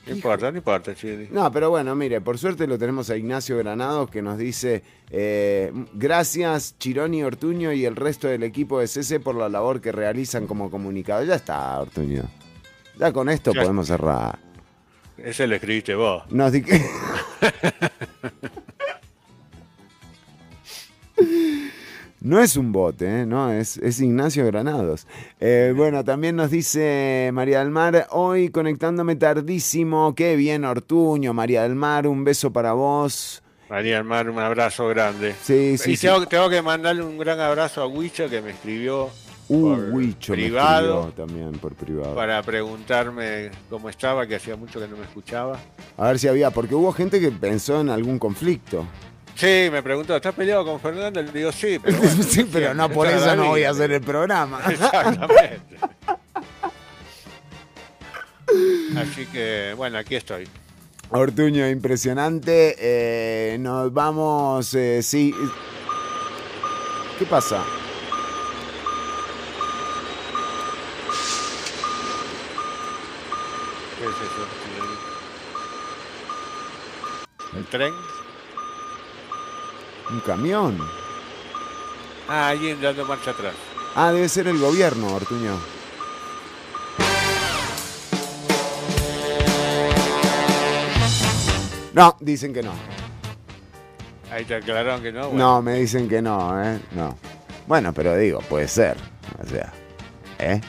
Speaker 15: No importa, no importa, Chile.
Speaker 11: No, pero bueno, mire, por suerte lo tenemos a Ignacio Granados que nos dice, eh, gracias Chironi, Ortuño y el resto del equipo de CC por la labor que realizan como comunicador. Ya está, Ortuño. Ya con esto
Speaker 15: Ya
Speaker 11: podemos cerrar.
Speaker 15: Ese lo escribiste vos.
Speaker 11: Nos di- No es un bote, ¿eh? no, es, es Ignacio Granados. Eh, bueno, también nos dice María del Mar, hoy conectándome tardísimo, qué bien Ortuño, María del Mar, un beso para vos.
Speaker 15: María del Mar, un abrazo grande.
Speaker 11: Sí, sí,
Speaker 15: y
Speaker 11: sí.
Speaker 15: tengo, tengo que mandarle un gran abrazo a Huicho que me escribió
Speaker 11: Uh,
Speaker 15: por privado
Speaker 11: también por privado.
Speaker 15: para preguntarme cómo estaba, que hacía mucho que no me escuchaba.
Speaker 11: A ver si había, porque hubo gente que pensó en algún conflicto.
Speaker 15: Sí, me preguntó, ¿estás peleado con Fernando? Le digo, sí, pero bueno,
Speaker 11: sí, pero no por eso no voy a hacer el programa.
Speaker 15: Exactamente. Así que, bueno, aquí estoy.
Speaker 11: Ortuño, impresionante. Eh, nos vamos, eh, sí. ¿Qué pasa?
Speaker 15: ¿Qué es eso? ¿El tren?
Speaker 11: ¿Un camión?
Speaker 15: Ah, alguien dando marcha atrás.
Speaker 11: Ah, debe ser el gobierno, Ortuño. No, dicen que no.
Speaker 15: Ahí te aclararon que no. bueno.
Speaker 11: No, me dicen que no, ¿eh? No. Bueno, pero digo, puede ser. O sea, ¿eh?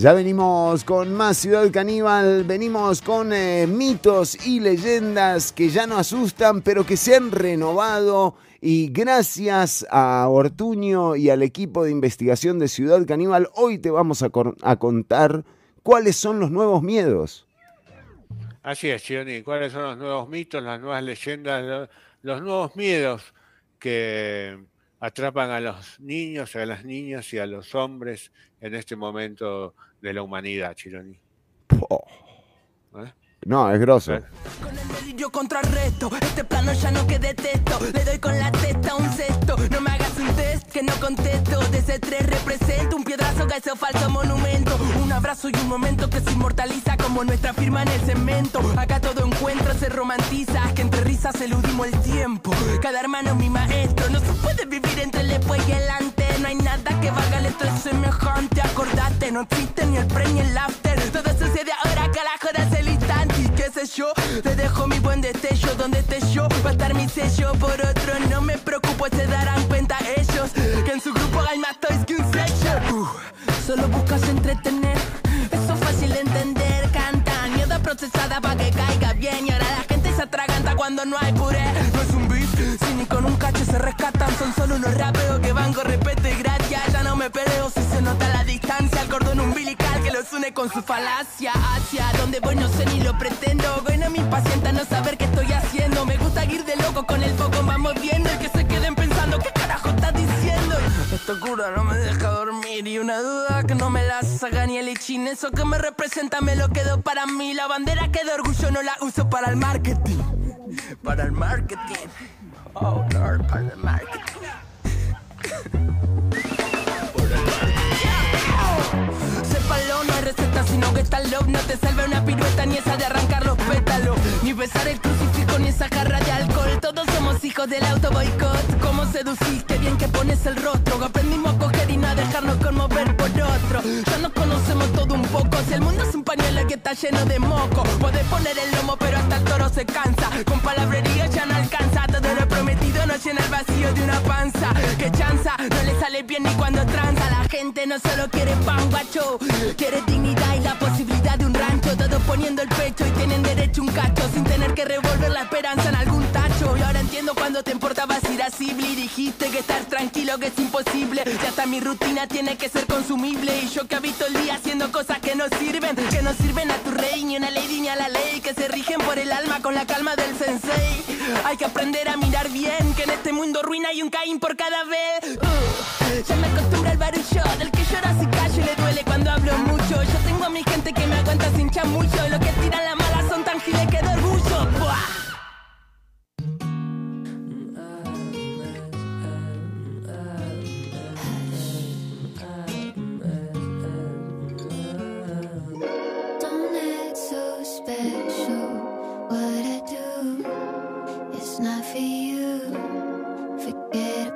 Speaker 11: Ya venimos con más Ciudad Caníbal, venimos con eh, mitos y leyendas que ya no asustan, pero que se han renovado. Y gracias a Ortuño y al equipo de investigación de Ciudad Caníbal, hoy te vamos a, contar cuáles son los nuevos miedos.
Speaker 15: Así es, Chioni. ¿Cuáles son los nuevos mitos, las nuevas leyendas, lo- los nuevos miedos que atrapan a los niños, a las niñas y a los hombres en este momento de la humanidad, Chironi? ¿Eh?
Speaker 11: No, es grosso.
Speaker 24: Delirio contrarresto, este plano ya no que detesto. Le doy con la testa un cesto. No me hagas un test que no contesto. De ese tres represento un piedrazo que ese falso monumento. Un abrazo y un momento que se inmortaliza como nuestra firma en el cemento. Acá todo encuentro se romantiza, que entre risas eludimos el tiempo. Cada hermano es mi maestro. No se puede vivir entre el después y el antes. No hay nada que valga el estrés semejante. Acordate, no existe ni el pre ni el after. Todo sucede ahora, carajo, es el. Y qué sé yo, te dejo mi buen destello. Donde esté yo, va a estar mi sello. Por otro, no me preocupo, se darán cuenta ellos. Que en su grupo hay más toys que un sello. Uh, solo buscas entretener. Eso es fácil de entender. Cantan mierda procesada para que caiga bien. Y ahora la gente se atraganta cuando no hay puré. No es un beat, si ni con un cacho se rescatan. Son solo unos rapeos que van con respeto y gracia. Ya no me peleo si se nota la distancia. El cordón umbilical los une con su falacia hacia donde voy no sé ni lo pretendo. Bueno, me impacienta no saber qué estoy haciendo. Me gusta ir de loco con el foco, vamos viendo. Y que se queden pensando, ¿qué carajo estás diciendo? Esta cura no me deja dormir y una duda que no me la saca ni el ichin. Eso que me representa me lo quedo para mí. La bandera que de orgullo no la uso para el marketing. Para el marketing. Oh, Lord, para el marketing. Listen sino que está loco. No te salve una pirueta ni esa de arrancar los pétalos. Ni besar el crucifijo ni esa jarra de alcohol. Todos somos hijos del auto boicot. ¿Cómo seducís? Qué bien que pones el rostro. Aprendimos a coger y no a dejarnos conmover por otro. Ya nos conocemos todo un poco. Si el mundo es un pañuelo que está lleno de moco, podés poner el lomo, pero hasta el toro se cansa. Con palabrería ya no alcanza. Todo lo prometido no llena el vacío de una panza. Que chanza, no le sale bien ni cuando tranza. La gente no solo quiere pan guacho, quiere dignidad y la posibilidad de un rancho. Todos poniendo el pecho y tienen derecho un cacho sin tener que revolver la esperanza en algún tacho. Y ahora entiendo cuando te importabas irascible y dijiste que estar tranquilo que es imposible. Y hasta mi rutina tiene que ser consumible. Y yo que habito el día haciendo cosas que no sirven, que no sirven a tu rey, ni una lady ni a la ley, que se rigen por el alma con la calma del sensei. Hay que aprender a mirar bien, que en este mundo ruina hay un Caín por cada vez. Uh, ya me acostumbro al barullo del que llora si callo y le duele cuando hablo mucho. Yo tengo a mi gente que me aguanta sin chamullo. Lo que tiran la mala son tan giles que de orgullo. Buah.
Speaker 25: Special. What I do is not for you. Forget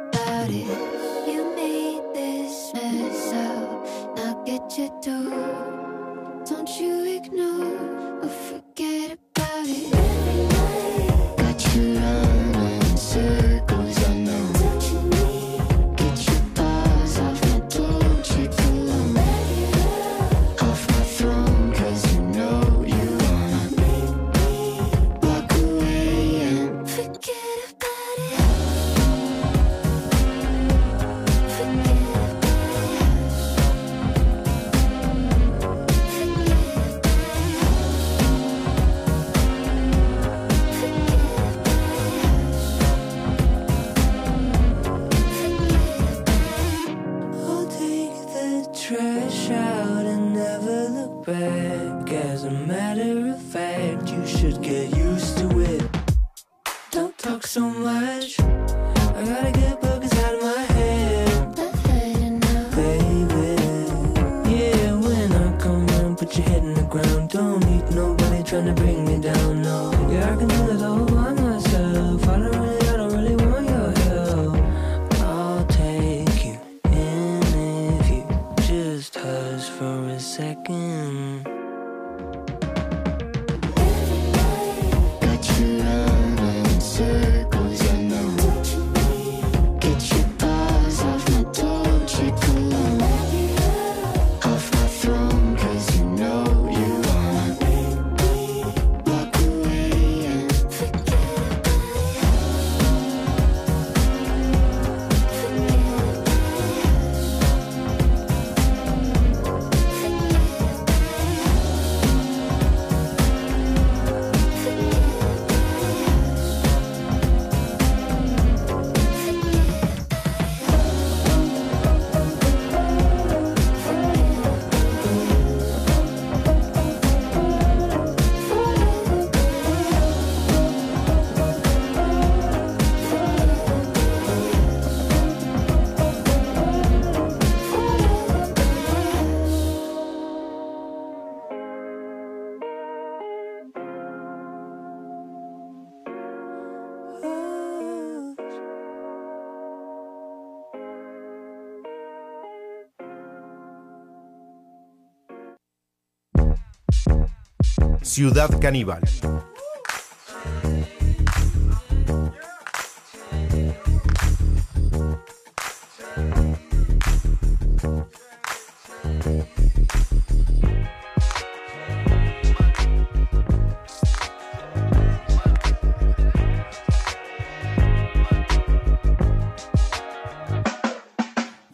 Speaker 10: Ciudad Caníbal.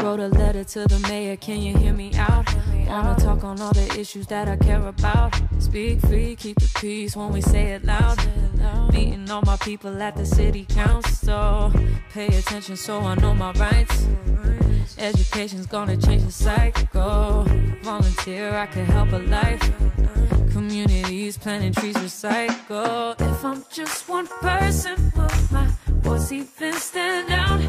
Speaker 26: Wrote a letter to the mayor, can you hear me out? Wanna talk on all the issues that I care about. Speak free, keep the peace when we say it loud. Meeting all my people at the city council. Pay attention so I know my rights. Education's gonna change the cycle. Volunteer, I can help a life. Communities planting trees, recycle. If I'm just one person, will my voice even stand out?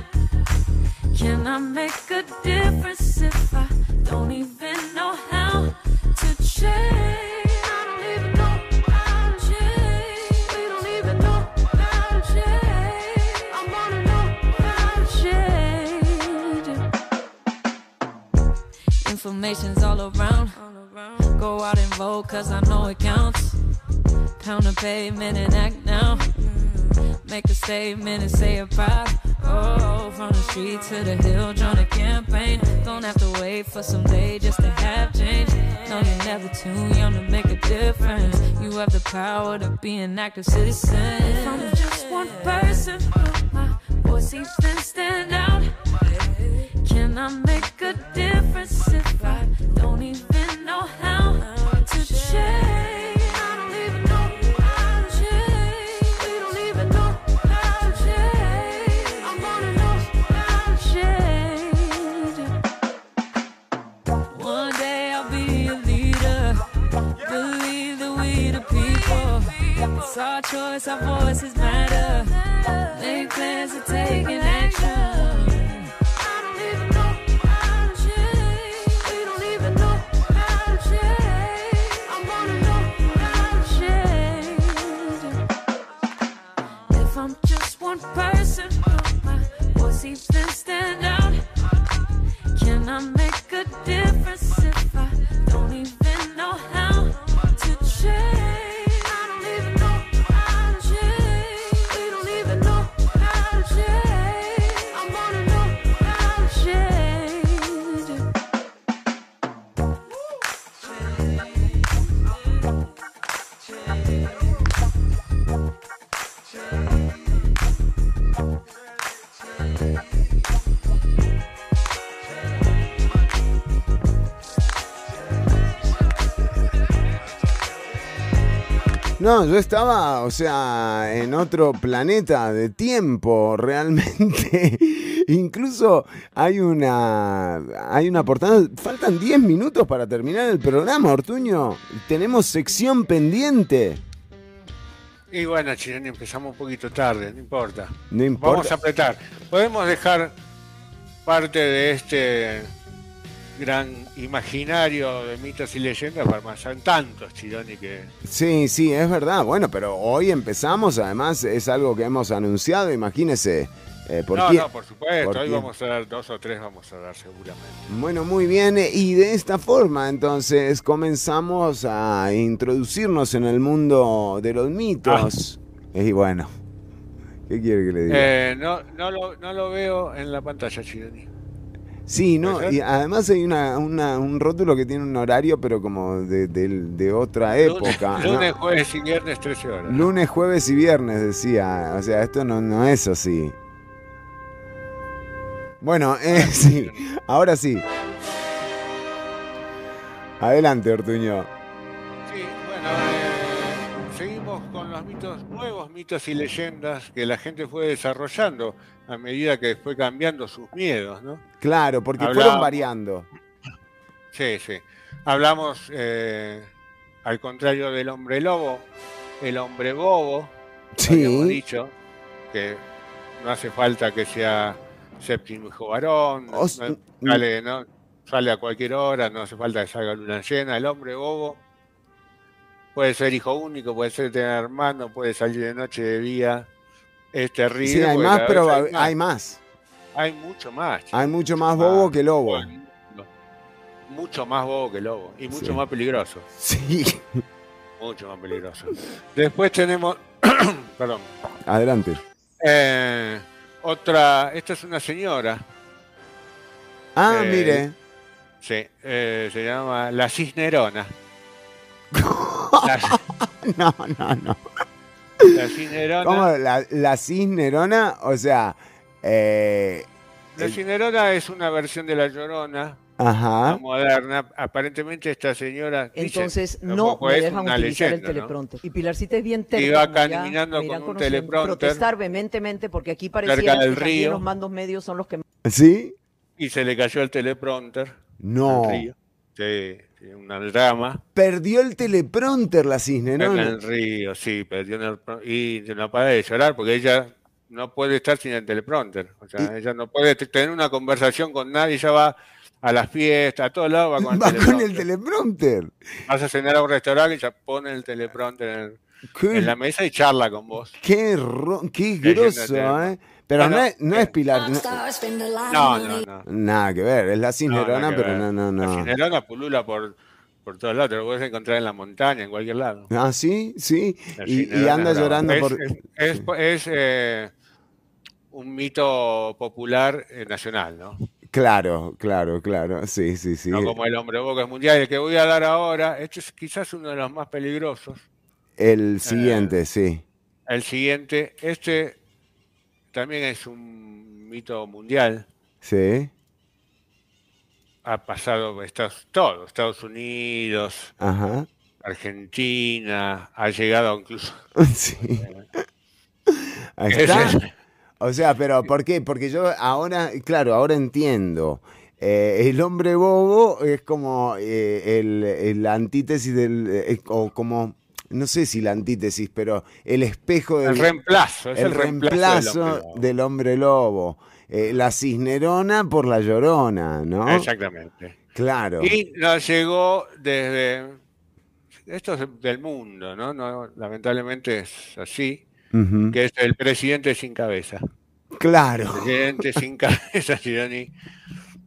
Speaker 26: Can I make a difference if I don't even know how to change? All around. Go out and vote, cause I know it counts. Pound the pavement and act now. Make a statement and say it proud. Oh, from the street to the hill, join a campaign. Don't have to wait for someday just to have change. No, you're never too young to make a difference. You have the power to be an active citizen. If I'm just one person, my voice even stand out? Can I make a difference if I don't even know how to change? I don't even know how to change. Don't even know how to change. I wanna know how to change. One day I'll be a leader. Believe that we the people. It's our choice, our voices matter. Make plans to take action.
Speaker 11: No, yo estaba, o sea, en otro planeta de tiempo, realmente. Incluso hay una, hay una portada. Faltan 10 minutos para terminar el programa, Ortuño. Tenemos sección pendiente.
Speaker 15: Y bueno, Chironi, empezamos un poquito tarde, no importa.
Speaker 11: No importa.
Speaker 15: Vamos a apretar. Podemos dejar parte de este gran imaginario de mitos y leyendas para tantos, Chironi, que
Speaker 11: Sí, sí, es verdad. Bueno, pero hoy empezamos, además es algo que hemos anunciado, imagínese. eh, ¿por
Speaker 15: no,
Speaker 11: quién-
Speaker 15: no, por supuesto.
Speaker 11: por
Speaker 15: Hoy
Speaker 11: quién?
Speaker 15: vamos a dar dos o tres, vamos a dar seguramente.
Speaker 11: Bueno, muy bien. Y de esta forma, entonces, comenzamos a introducirnos en el mundo de los mitos. Y bueno, ¿qué quiere que le diga?
Speaker 15: Eh, no, no, lo, no lo veo en la pantalla, Chironi.
Speaker 11: Sí, ¿no? Y además hay una, una- un rótulo que tiene un horario, pero como de, de otra época.
Speaker 15: Lunes, jueves y viernes, 13 horas.
Speaker 11: Lunes, jueves y viernes, decía. O sea, esto no, no es así. Bueno, eh, sí, ahora sí. Adelante, Ortuño.
Speaker 15: Los mitos, nuevos mitos y leyendas que la gente fue desarrollando a medida que fue cambiando sus miedos, ¿no?
Speaker 11: Claro, porque
Speaker 15: Hablamos-
Speaker 11: fueron variando.
Speaker 15: Sí, sí. Hablamos, eh, al contrario del hombre lobo, el hombre bobo,
Speaker 11: Sí.
Speaker 15: habíamos dicho, que no hace falta que sea séptimo hijo varón, no-
Speaker 11: Os-
Speaker 15: no- sale, ¿no? sale a cualquier hora, no hace falta que salga luna llena, el hombre bobo puede ser hijo único, puede ser tener hermano, puede salir de noche de día, es terrible.
Speaker 11: Sí, hay más, pero hay hay más.
Speaker 15: Hay mucho más.
Speaker 11: Hay mucho más bobo que lobo.
Speaker 15: Mucho más bobo que lobo. Y mucho
Speaker 11: Sí.
Speaker 15: más peligroso.
Speaker 11: Sí.
Speaker 15: Mucho más peligroso. Después tenemos. perdón.
Speaker 11: Adelante.
Speaker 15: Eh, otra. Esta es una señora.
Speaker 11: Ah,
Speaker 15: Eh,
Speaker 11: mire.
Speaker 15: Sí. eh, se llama La Cisnerona.
Speaker 11: No, no, no.
Speaker 15: la Cisnerona.
Speaker 11: ¿Cómo? La, la cisnerona, o sea, eh,
Speaker 15: La Cinerona es una versión de la Llorona,
Speaker 11: Ajá.
Speaker 15: la moderna. Aparentemente esta señora... dice,
Speaker 27: Entonces
Speaker 15: como
Speaker 27: no me dejan
Speaker 15: una
Speaker 27: utilizar el
Speaker 15: leyenda, ¿no?
Speaker 27: teleprompter. Y Pilarcita es bien terca.
Speaker 15: Iba caminando con un teleprompter.
Speaker 27: Protestar vehementemente porque aquí
Speaker 15: del
Speaker 27: que
Speaker 15: río.
Speaker 27: los mandos medios son los que...
Speaker 11: ¿Sí?
Speaker 15: Y se le cayó el teleprompter.
Speaker 11: No.
Speaker 15: al río. Sí, una drama.
Speaker 11: Perdió el teleprompter la
Speaker 15: En
Speaker 11: Cisnerona.
Speaker 15: el río, sí, perdió en el y no para de llorar porque ella no puede estar sin el teleprompter. O sea, ella no puede tener una conversación con nadie, ella va a las fiestas, a todos lados va con el
Speaker 11: Va con
Speaker 15: teleprompter.
Speaker 11: el teleprompter.
Speaker 15: Vas a cenar a un restaurante y ya pone el teleprompter en, en la mesa y charla con vos.
Speaker 11: Qué, ro- qué
Speaker 15: teleprompter.
Speaker 11: ¿eh? Pero
Speaker 15: Bueno,
Speaker 11: no, es, no es Pilar. No,
Speaker 15: No, no, no.
Speaker 11: nada que ver, es la
Speaker 15: No,
Speaker 11: Cisnerona, pero
Speaker 15: ver.
Speaker 11: no, no,
Speaker 15: La
Speaker 11: no.
Speaker 15: Cinerona pulula por, por todos lados, te lo puedes encontrar en la montaña, en cualquier lado.
Speaker 11: Ah, sí, sí. Y, anda llorando
Speaker 15: Es-
Speaker 11: por.
Speaker 15: Es, es- es, eh, un mito popular eh, nacional, ¿no?
Speaker 11: Claro, claro, claro. Sí, sí, sí.
Speaker 15: No como el hombre boca es mundial. El que voy a dar ahora, este es quizás uno de los más peligrosos.
Speaker 11: El siguiente, sí.
Speaker 15: El siguiente, este también es un mito mundial.
Speaker 11: Sí.
Speaker 15: Ha pasado Estados, todo, Estados Unidos,
Speaker 11: Ajá.
Speaker 15: Argentina, ha llegado incluso.
Speaker 11: Sí. Ahí está.
Speaker 15: es-
Speaker 11: O sea, pero ¿por qué? Porque yo ahora, claro, ahora entiendo. Eh, el hombre bobo es como eh, el, el antítesis del. eh, o como. No sé si la antítesis, pero el espejo del.
Speaker 15: El reemplazo, es
Speaker 11: el
Speaker 15: el reemplazo
Speaker 11: reemplazo
Speaker 15: del hombre lobo.
Speaker 11: Eh, la cisnerona por la llorona, ¿no?
Speaker 15: Exactamente.
Speaker 11: Claro.
Speaker 15: Y nos llegó desde. Esto es del mundo, ¿no? no lamentablemente es así. Que es el presidente sin cabeza.
Speaker 11: Claro.
Speaker 15: Presidente sin cabeza, Gironi.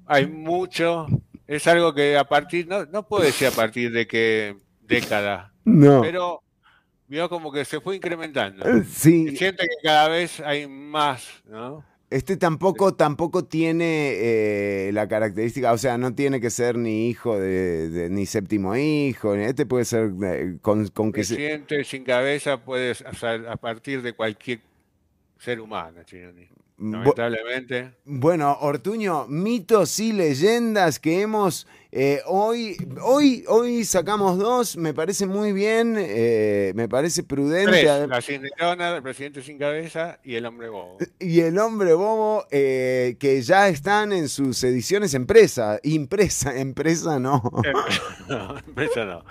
Speaker 15: Hay mucho. Es algo que a partir. No, no puedo decir a partir de qué década.
Speaker 11: No.
Speaker 15: Pero vio como que se fue incrementando.
Speaker 11: Eh, sí.
Speaker 15: Se siente que cada vez hay más, ¿no?
Speaker 11: Este tampoco, tampoco tiene eh, la característica, o sea, no tiene que ser ni hijo de, de- ni séptimo hijo, este puede ser eh, con, con que se-
Speaker 15: Presidente sin cabeza puede o sea, a partir de cualquier ser humano, Gironi.
Speaker 11: Bu-
Speaker 15: Lamentablemente.
Speaker 11: Bueno, Ortuño, mitos y leyendas que hemos eh, hoy, hoy, hoy sacamos dos, me parece muy bien, eh, me parece prudente.
Speaker 15: Tres, la Cinerona, el presidente sin cabeza y el hombre bobo.
Speaker 11: Y el hombre bobo, eh, que ya están en sus ediciones empresa, impresa, empresa no.
Speaker 15: no, empresa no.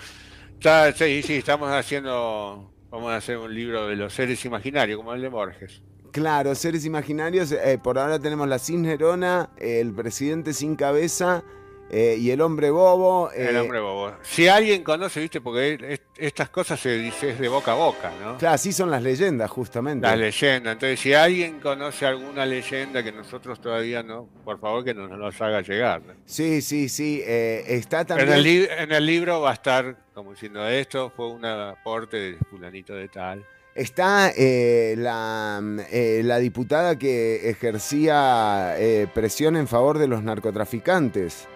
Speaker 15: Está- sí, sí, estamos haciendo, vamos a hacer un libro de los seres imaginarios, como el de Borges.
Speaker 11: Claro, seres imaginarios. eh, por ahora tenemos la Cisnerona, el presidente sin cabeza eh, y el hombre bobo.
Speaker 15: El
Speaker 11: eh,
Speaker 15: hombre bobo. Si alguien conoce, viste, porque es- estas cosas se dice es de boca a boca, ¿no?
Speaker 11: Claro, así son las leyendas, justamente.
Speaker 15: Las leyendas. Entonces, si alguien conoce alguna leyenda que nosotros todavía no, por favor que nos nos haga llegar.
Speaker 11: Sí, sí, sí. eh, está
Speaker 15: En
Speaker 11: también.
Speaker 15: el, li- en el libro va a estar como diciendo esto fue un aporte de fulanito de tal.
Speaker 11: Está eh, la, eh, la diputada que ejercía eh, presión en favor de los narcotraficantes.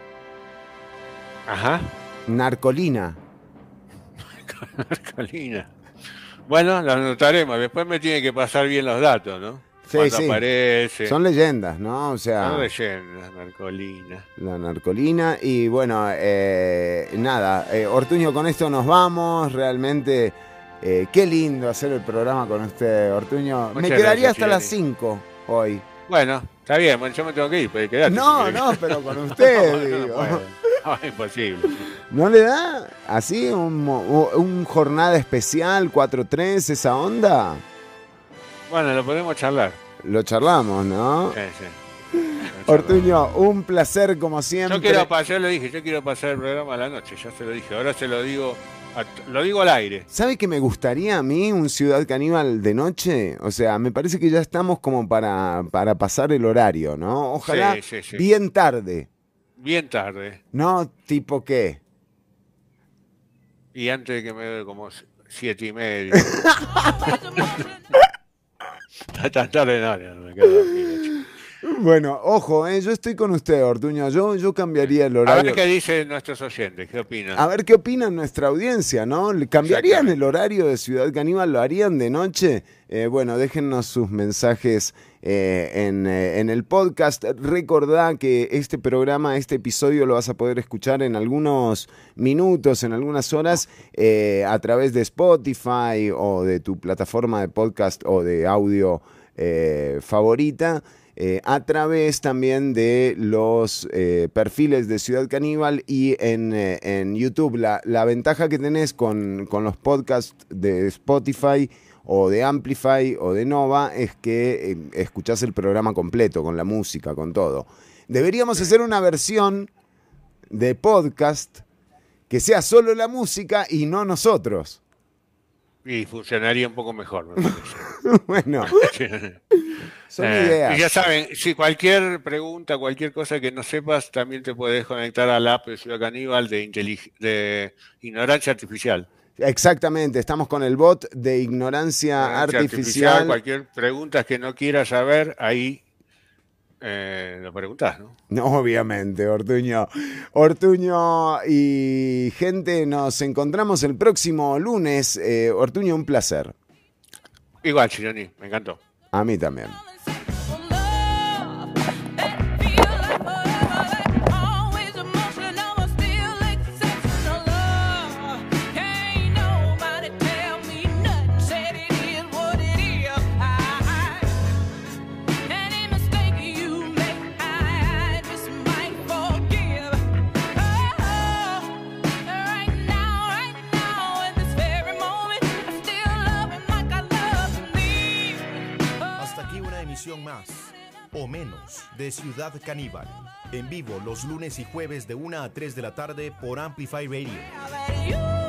Speaker 15: Ajá.
Speaker 11: Narcolina.
Speaker 15: Colina. Bueno, lo anotaremos. Después me tiene que pasar bien los datos, ¿no?
Speaker 11: Sí,
Speaker 15: Cuando
Speaker 11: sí.
Speaker 15: aparece.
Speaker 11: Son leyendas, ¿no? O sea.
Speaker 15: Son leyendas, Narcolina.
Speaker 11: La narcolina. Y bueno, eh, nada, eh, Ortuño, con esto nos vamos. Realmente, eh, qué lindo hacer el programa con usted, Ortuño. Me quedaría
Speaker 15: gracias,
Speaker 11: hasta las
Speaker 15: Chileni.
Speaker 11: 5 hoy.
Speaker 15: Bueno, está bien, bueno, yo me tengo que ir, pero quedate.
Speaker 11: No, no, pero con usted,
Speaker 15: No,
Speaker 11: digo.
Speaker 15: No, imposible.
Speaker 11: ¿No le da así un, jornada especial 4-3, esa onda?
Speaker 15: Bueno, lo podemos charlar.
Speaker 11: Lo charlamos, ¿no?
Speaker 15: Sí, sí.
Speaker 11: Ortuño, un placer como siempre.
Speaker 15: Yo quiero pasar, le dije, yo quiero pasar el programa a la noche, ya se lo dije. Ahora se lo digo, a lo digo al aire.
Speaker 11: ¿Sabe que me gustaría a mí un Ciudad Caníbal de noche? O sea, me parece que ya estamos como para, para pasar el horario, ¿no? Ojalá
Speaker 15: Sí, sí, sí.
Speaker 11: bien tarde,
Speaker 15: Bien tarde.
Speaker 11: ¿no? ¿Tipo qué?
Speaker 15: Y antes de que me dé como siete y media. Tan tarde no, no me quedo.
Speaker 11: Bueno, ojo, eh, yo estoy con usted, Ortuño. Yo, yo cambiaría el
Speaker 15: A
Speaker 11: horario.
Speaker 15: ver qué dicen nuestros oyentes, qué opinan.
Speaker 11: A ver qué opina nuestra audiencia, ¿no? ¿Le ¿Cambiarían el horario de Ciudad Caníbal? ¿Lo harían de noche? Eh, bueno, déjennos sus mensajes eh, en, eh, en el podcast. Recordá que este programa, este episodio lo vas a poder escuchar en algunos minutos, en algunas horas, eh, a través de Spotify o de tu plataforma de podcast o de audio favorita. Eh, a través también de los eh, perfiles de Ciudad Caníbal y en, eh, en YouTube. La, la ventaja que tenés con, con los podcasts de Spotify o de Amplify o de Nova es que escuchás el programa completo, con la música, con todo. Deberíamos hacer una versión de podcast que sea solo la música y no nosotros.
Speaker 15: Y funcionaría un poco mejor, me parece.
Speaker 11: bueno, son
Speaker 15: Eh,
Speaker 11: ideas.
Speaker 15: Y ya saben, si cualquier pregunta, cualquier cosa que no sepas, también te puedes conectar al app de Ciudad Caníbal de, intelig- de Ignorancia Artificial.
Speaker 11: Exactamente, estamos con el bot de ignorancia
Speaker 15: Ignorancia
Speaker 11: artificial.
Speaker 15: Cualquier pregunta que no quieras saber, ahí eh, lo preguntás, ¿no?
Speaker 11: No, obviamente, Ortuño. Ortuño y gente, nos encontramos el próximo lunes. Eh, Ortuño, un placer.
Speaker 15: Igual, Chironi, me encantó.
Speaker 11: A mí también.
Speaker 10: De Ciudad Caníbal. En vivo los lunes y jueves de 1 a 3 de la tarde por Amplify Radio.